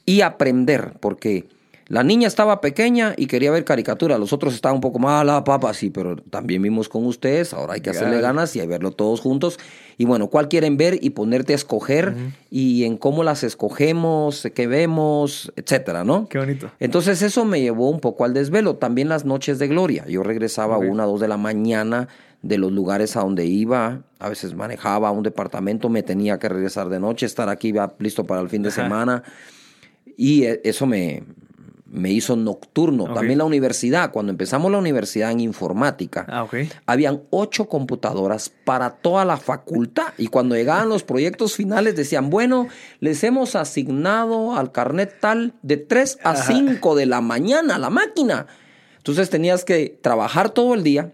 y aprender, porque la niña estaba pequeña y quería ver caricatura, los otros estaban un poco mala, papá, sí, pero también vimos con ustedes, ahora hay que hacerle ganas y a verlo todos juntos. Y bueno, ¿cuál quieren ver? Y ponerte a escoger y en cómo las escogemos, qué vemos, etcétera, ¿no? Qué bonito. Entonces eso me llevó un poco al desvelo. También las noches de gloria. Yo regresaba a una, dos de la mañana de los lugares a donde iba. A veces manejaba un departamento, me tenía que regresar de noche, estar aquí iba listo para el fin de Ajá. semana. Y eh, eso me, me hizo nocturno. También la universidad. Cuando empezamos la universidad en informática, Ah, habían ocho computadoras para toda la facultad. Y cuando llegaban los proyectos finales decían, bueno, les hemos asignado al carnet tal de 3 a Ajá. 5 de la mañana la máquina. Entonces tenías que trabajar todo el día.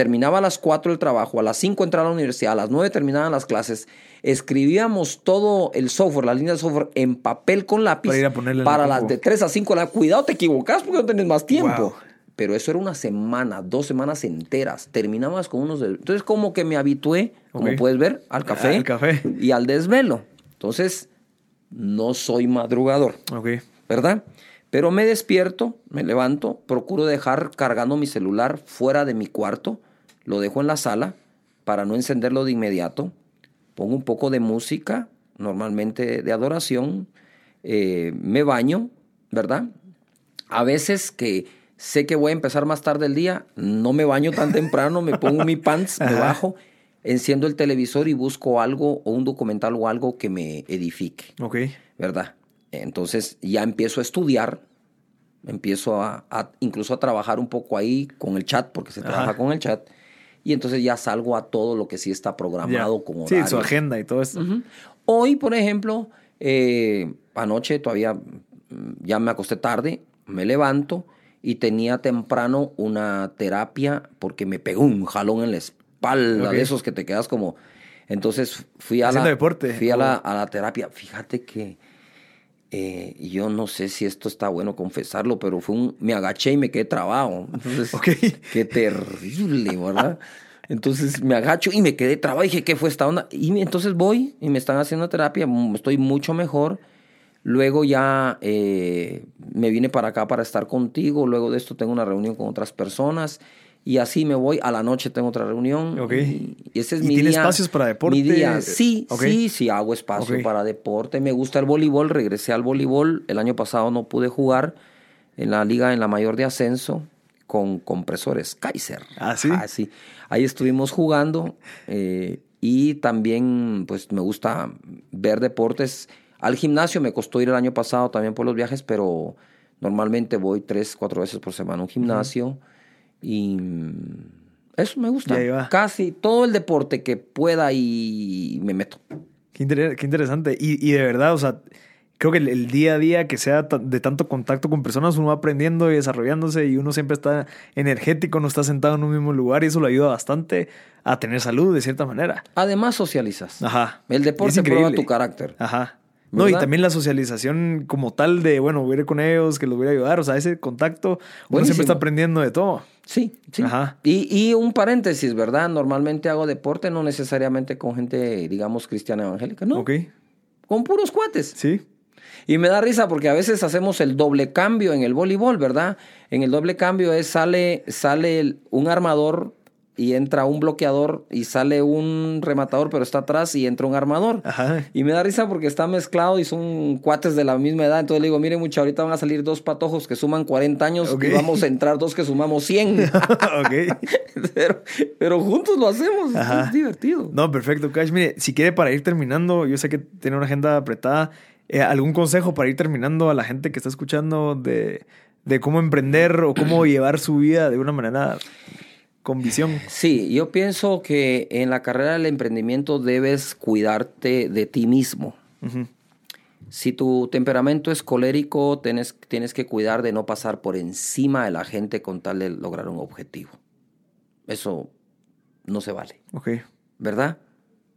Terminaba a las 4 el trabajo, a las 5 entraba a la universidad, a las 9 terminaban las clases. Escribíamos todo el software, la línea de software en papel con lápiz Para ir a ponerle para la las de 3 a 5. La- Cuidado, te equivocas porque no tenés más tiempo. Wow. pero eso era una semana, dos semanas enteras. Terminabas con unos... Entonces como que me habitué, como puedes ver, al café, al café y al desvelo. Entonces, no soy madrugador. Ok. ¿Verdad? Pero me despierto, me levanto, procuro dejar cargando mi celular fuera de mi cuarto, lo dejo en la sala para no encenderlo de inmediato, pongo un poco de música, normalmente de adoración, eh, me baño, ¿verdad? A veces que sé que voy a empezar más tarde el día, no me baño tan temprano, me pongo mi pants, me bajo, enciendo el televisor y busco algo o un documental o algo que me edifique. Ok. ¿Verdad? Entonces ya empiezo a estudiar, empiezo a, incluso a trabajar un poco ahí con el chat, porque se trabaja con el chat. Y entonces ya salgo a todo lo que sí está programado como Sí, su agenda y todo eso. Hoy, por ejemplo, eh, anoche todavía mm, ya me acosté tarde, me levanto y tenía temprano una terapia porque me pegó un jalón en la espalda de esos que te quedas como... Entonces fui a la... deporte. Fui a la, a la terapia. Fíjate que eh, yo no sé si esto está bueno confesarlo, pero fue un, me agaché y me quedé trabado. Entonces, *laughs* qué terrible, ¿verdad? Entonces me agacho y me quedé trabado. Dije, ¿qué fue esta onda? Y entonces voy y me están haciendo terapia, estoy mucho mejor. Luego ya eh, me vine para acá para estar contigo. Luego de esto tengo una reunión con otras personas. Y así me voy. A la noche tengo otra reunión. Ok. Y, ese es ¿Y mi tiene espacios para deporte? Mi día. Sí, sí, sí, hago espacio para deporte. Me gusta el voleibol. Regresé al voleibol. El año pasado no pude jugar en la liga, en la mayor de ascenso, con compresores Kaiser. Ah, sí. Ah, sí. Ahí estuvimos jugando. Eh, y también, pues, me gusta ver deportes. Al gimnasio me costó ir el año pasado también por los viajes, pero normalmente voy tres, cuatro veces por semana a un gimnasio. Y eso me gusta. Casi todo el deporte que pueda y me meto. Qué, interesante. Y, de verdad, o sea, creo que el, día a día que sea de tanto contacto con personas, uno va aprendiendo y desarrollándose y uno siempre está energético, no está sentado en un mismo lugar y eso lo ayuda bastante a tener salud de cierta manera. Además socializas. Ajá. El deporte prueba tu carácter. Ajá. No, y también la socialización como tal de, bueno, voy a ir con ellos, que los voy a ayudar, o sea, ese contacto, uno siempre está aprendiendo de todo. Sí, sí. Ajá. Y, y, un paréntesis, ¿verdad? Normalmente hago deporte, no necesariamente con gente, digamos, cristiana evangélica, ¿no? Ok. Con puros cuates. Sí. Y me da risa porque a veces hacemos el doble cambio en el voleibol, ¿verdad? En el doble cambio es sale, sale un armador y entra un bloqueador y sale un rematador, pero está atrás y entra un armador. Ajá. Y me da risa porque está mezclado y son cuates de la misma edad. Entonces le digo, mire mucha, ahorita van a salir dos patojos que suman 40 años y vamos a entrar dos que sumamos 100. *laughs* *laughs* pero, pero, juntos lo hacemos, es divertido. No, perfecto, Cash. Mire, si quiere para ir terminando, yo sé que tiene una agenda apretada. Eh, ¿Algún consejo para ir terminando a la gente que está escuchando de, de cómo emprender o cómo *clears throat* llevar su vida de una manera con visión. Sí, yo pienso que en la carrera del emprendimiento debes cuidarte de ti mismo. Si tu temperamento es colérico, tienes, tienes que cuidar de no pasar por encima de la gente con tal de lograr un objetivo. Eso no se vale. Ok. ¿Verdad?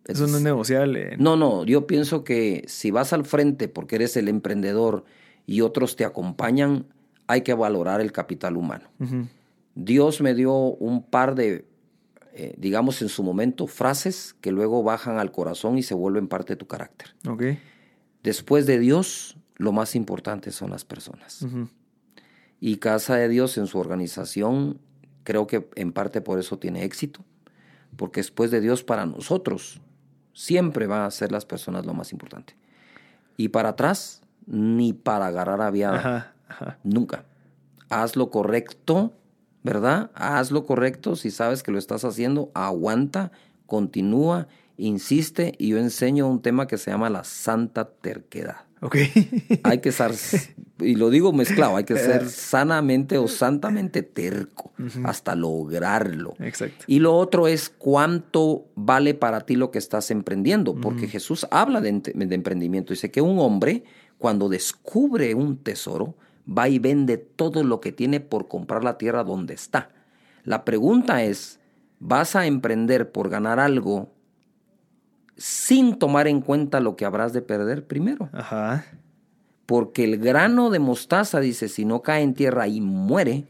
Eso no es negociable. No, no, yo pienso que si vas al frente porque eres el emprendedor y otros te acompañan, hay que valorar el capital humano. Dios me dio un par de, eh, digamos en su momento, frases que luego bajan al corazón y se vuelven parte de tu carácter. Okay. Después de Dios, lo más importante son las personas. Y Casa de Dios en su organización, creo que en parte por eso tiene éxito, porque después de Dios para nosotros siempre van a ser las personas lo más importante. Y para atrás, ni para agarrar aviada. Nunca. Haz lo correcto ¿verdad? Haz lo correcto si sabes que lo estás haciendo, aguanta, continúa, insiste y yo enseño un tema que se llama la santa terquedad. Ok. *laughs* hay que ser, y lo digo mezclado, hay que ser sanamente o santamente terco hasta lograrlo. Exacto. Y lo otro es cuánto vale para ti lo que estás emprendiendo, porque Jesús habla de, de emprendimiento. Dice que un hombre, cuando descubre un tesoro, va y vende todo lo que tiene por comprar la tierra donde está. La pregunta es, ¿vas a emprender por ganar algo sin tomar en cuenta lo que habrás de perder primero? Ajá. Porque el grano de mostaza, dice, si no cae en tierra y muere,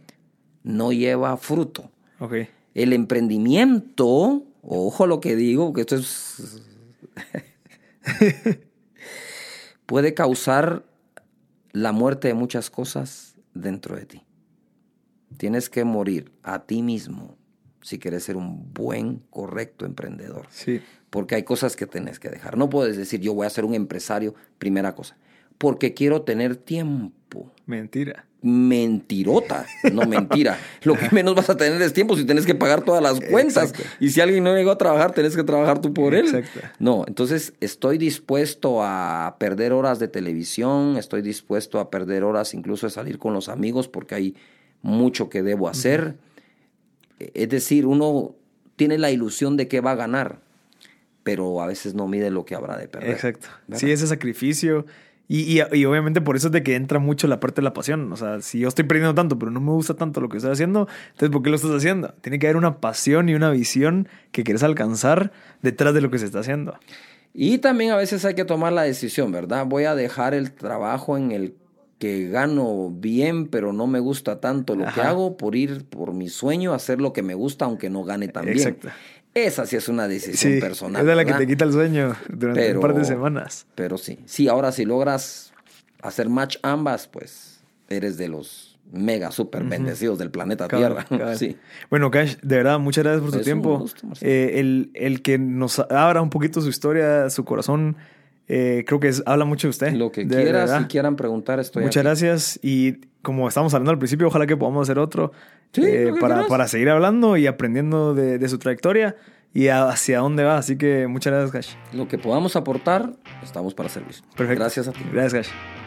no lleva fruto. Ok. El emprendimiento, ojo lo que digo, que esto es... *laughs* puede causar la muerte de muchas cosas dentro de ti. Tienes que morir a ti mismo si quieres ser un buen, correcto emprendedor. Sí. Porque hay cosas que tienes que dejar. No puedes decir yo voy a ser un empresario, primera cosa. Porque quiero tener tiempo. Mentira. Mentirota, no mentira. *laughs* Lo que menos vas a tener es tiempo si tienes que pagar todas las cuentas. Exacto. Y si alguien no llegó a trabajar, tenés que trabajar tú por él. Exacto. No, entonces estoy dispuesto a perder horas de televisión, estoy dispuesto a perder horas incluso de salir con los amigos porque hay mucho que debo hacer. Es decir, uno tiene la ilusión de que va a ganar, pero a veces no mide lo que habrá de perder. Exacto. ¿verdad? Sí, ese sacrificio. Y, y, y obviamente por eso es de que entra mucho la parte de la pasión. O sea, si yo estoy perdiendo tanto, pero no me gusta tanto lo que estoy haciendo, entonces ¿por qué lo estás haciendo? Tiene que haber una pasión y una visión que quieres alcanzar detrás de lo que se está haciendo. Y también a veces hay que tomar la decisión, ¿verdad? Voy a dejar el trabajo en el que gano bien, pero no me gusta tanto lo que hago por ir por mi sueño, hacer lo que me gusta, aunque no gane tan bien. Esa sí es una decisión Sí, personal. es de la que te quita el sueño durante Pero- un par de semanas. Pero sí, sí, ahora si logras hacer match ambas, pues eres de los mega super bendecidos del planeta Cabal, Tierra. cabal. Sí. Bueno, Cash, de verdad, muchas gracias por un tiempo. gusto. Eh, el, el que nos abra un poquito su historia, su corazón, eh, creo que es- habla mucho de usted. Lo que De quieras, si quieran preguntar, estoy Muchas aquí. gracias y como estábamos hablando al principio, ojalá que podamos hacer otro Sí, eh, para, para seguir hablando y aprendiendo de, de su trayectoria y hacia dónde va. Así que muchas gracias, Cash. Lo que podamos aportar, estamos para servir. Perfecto. Gracias a ti. Gracias, Cash.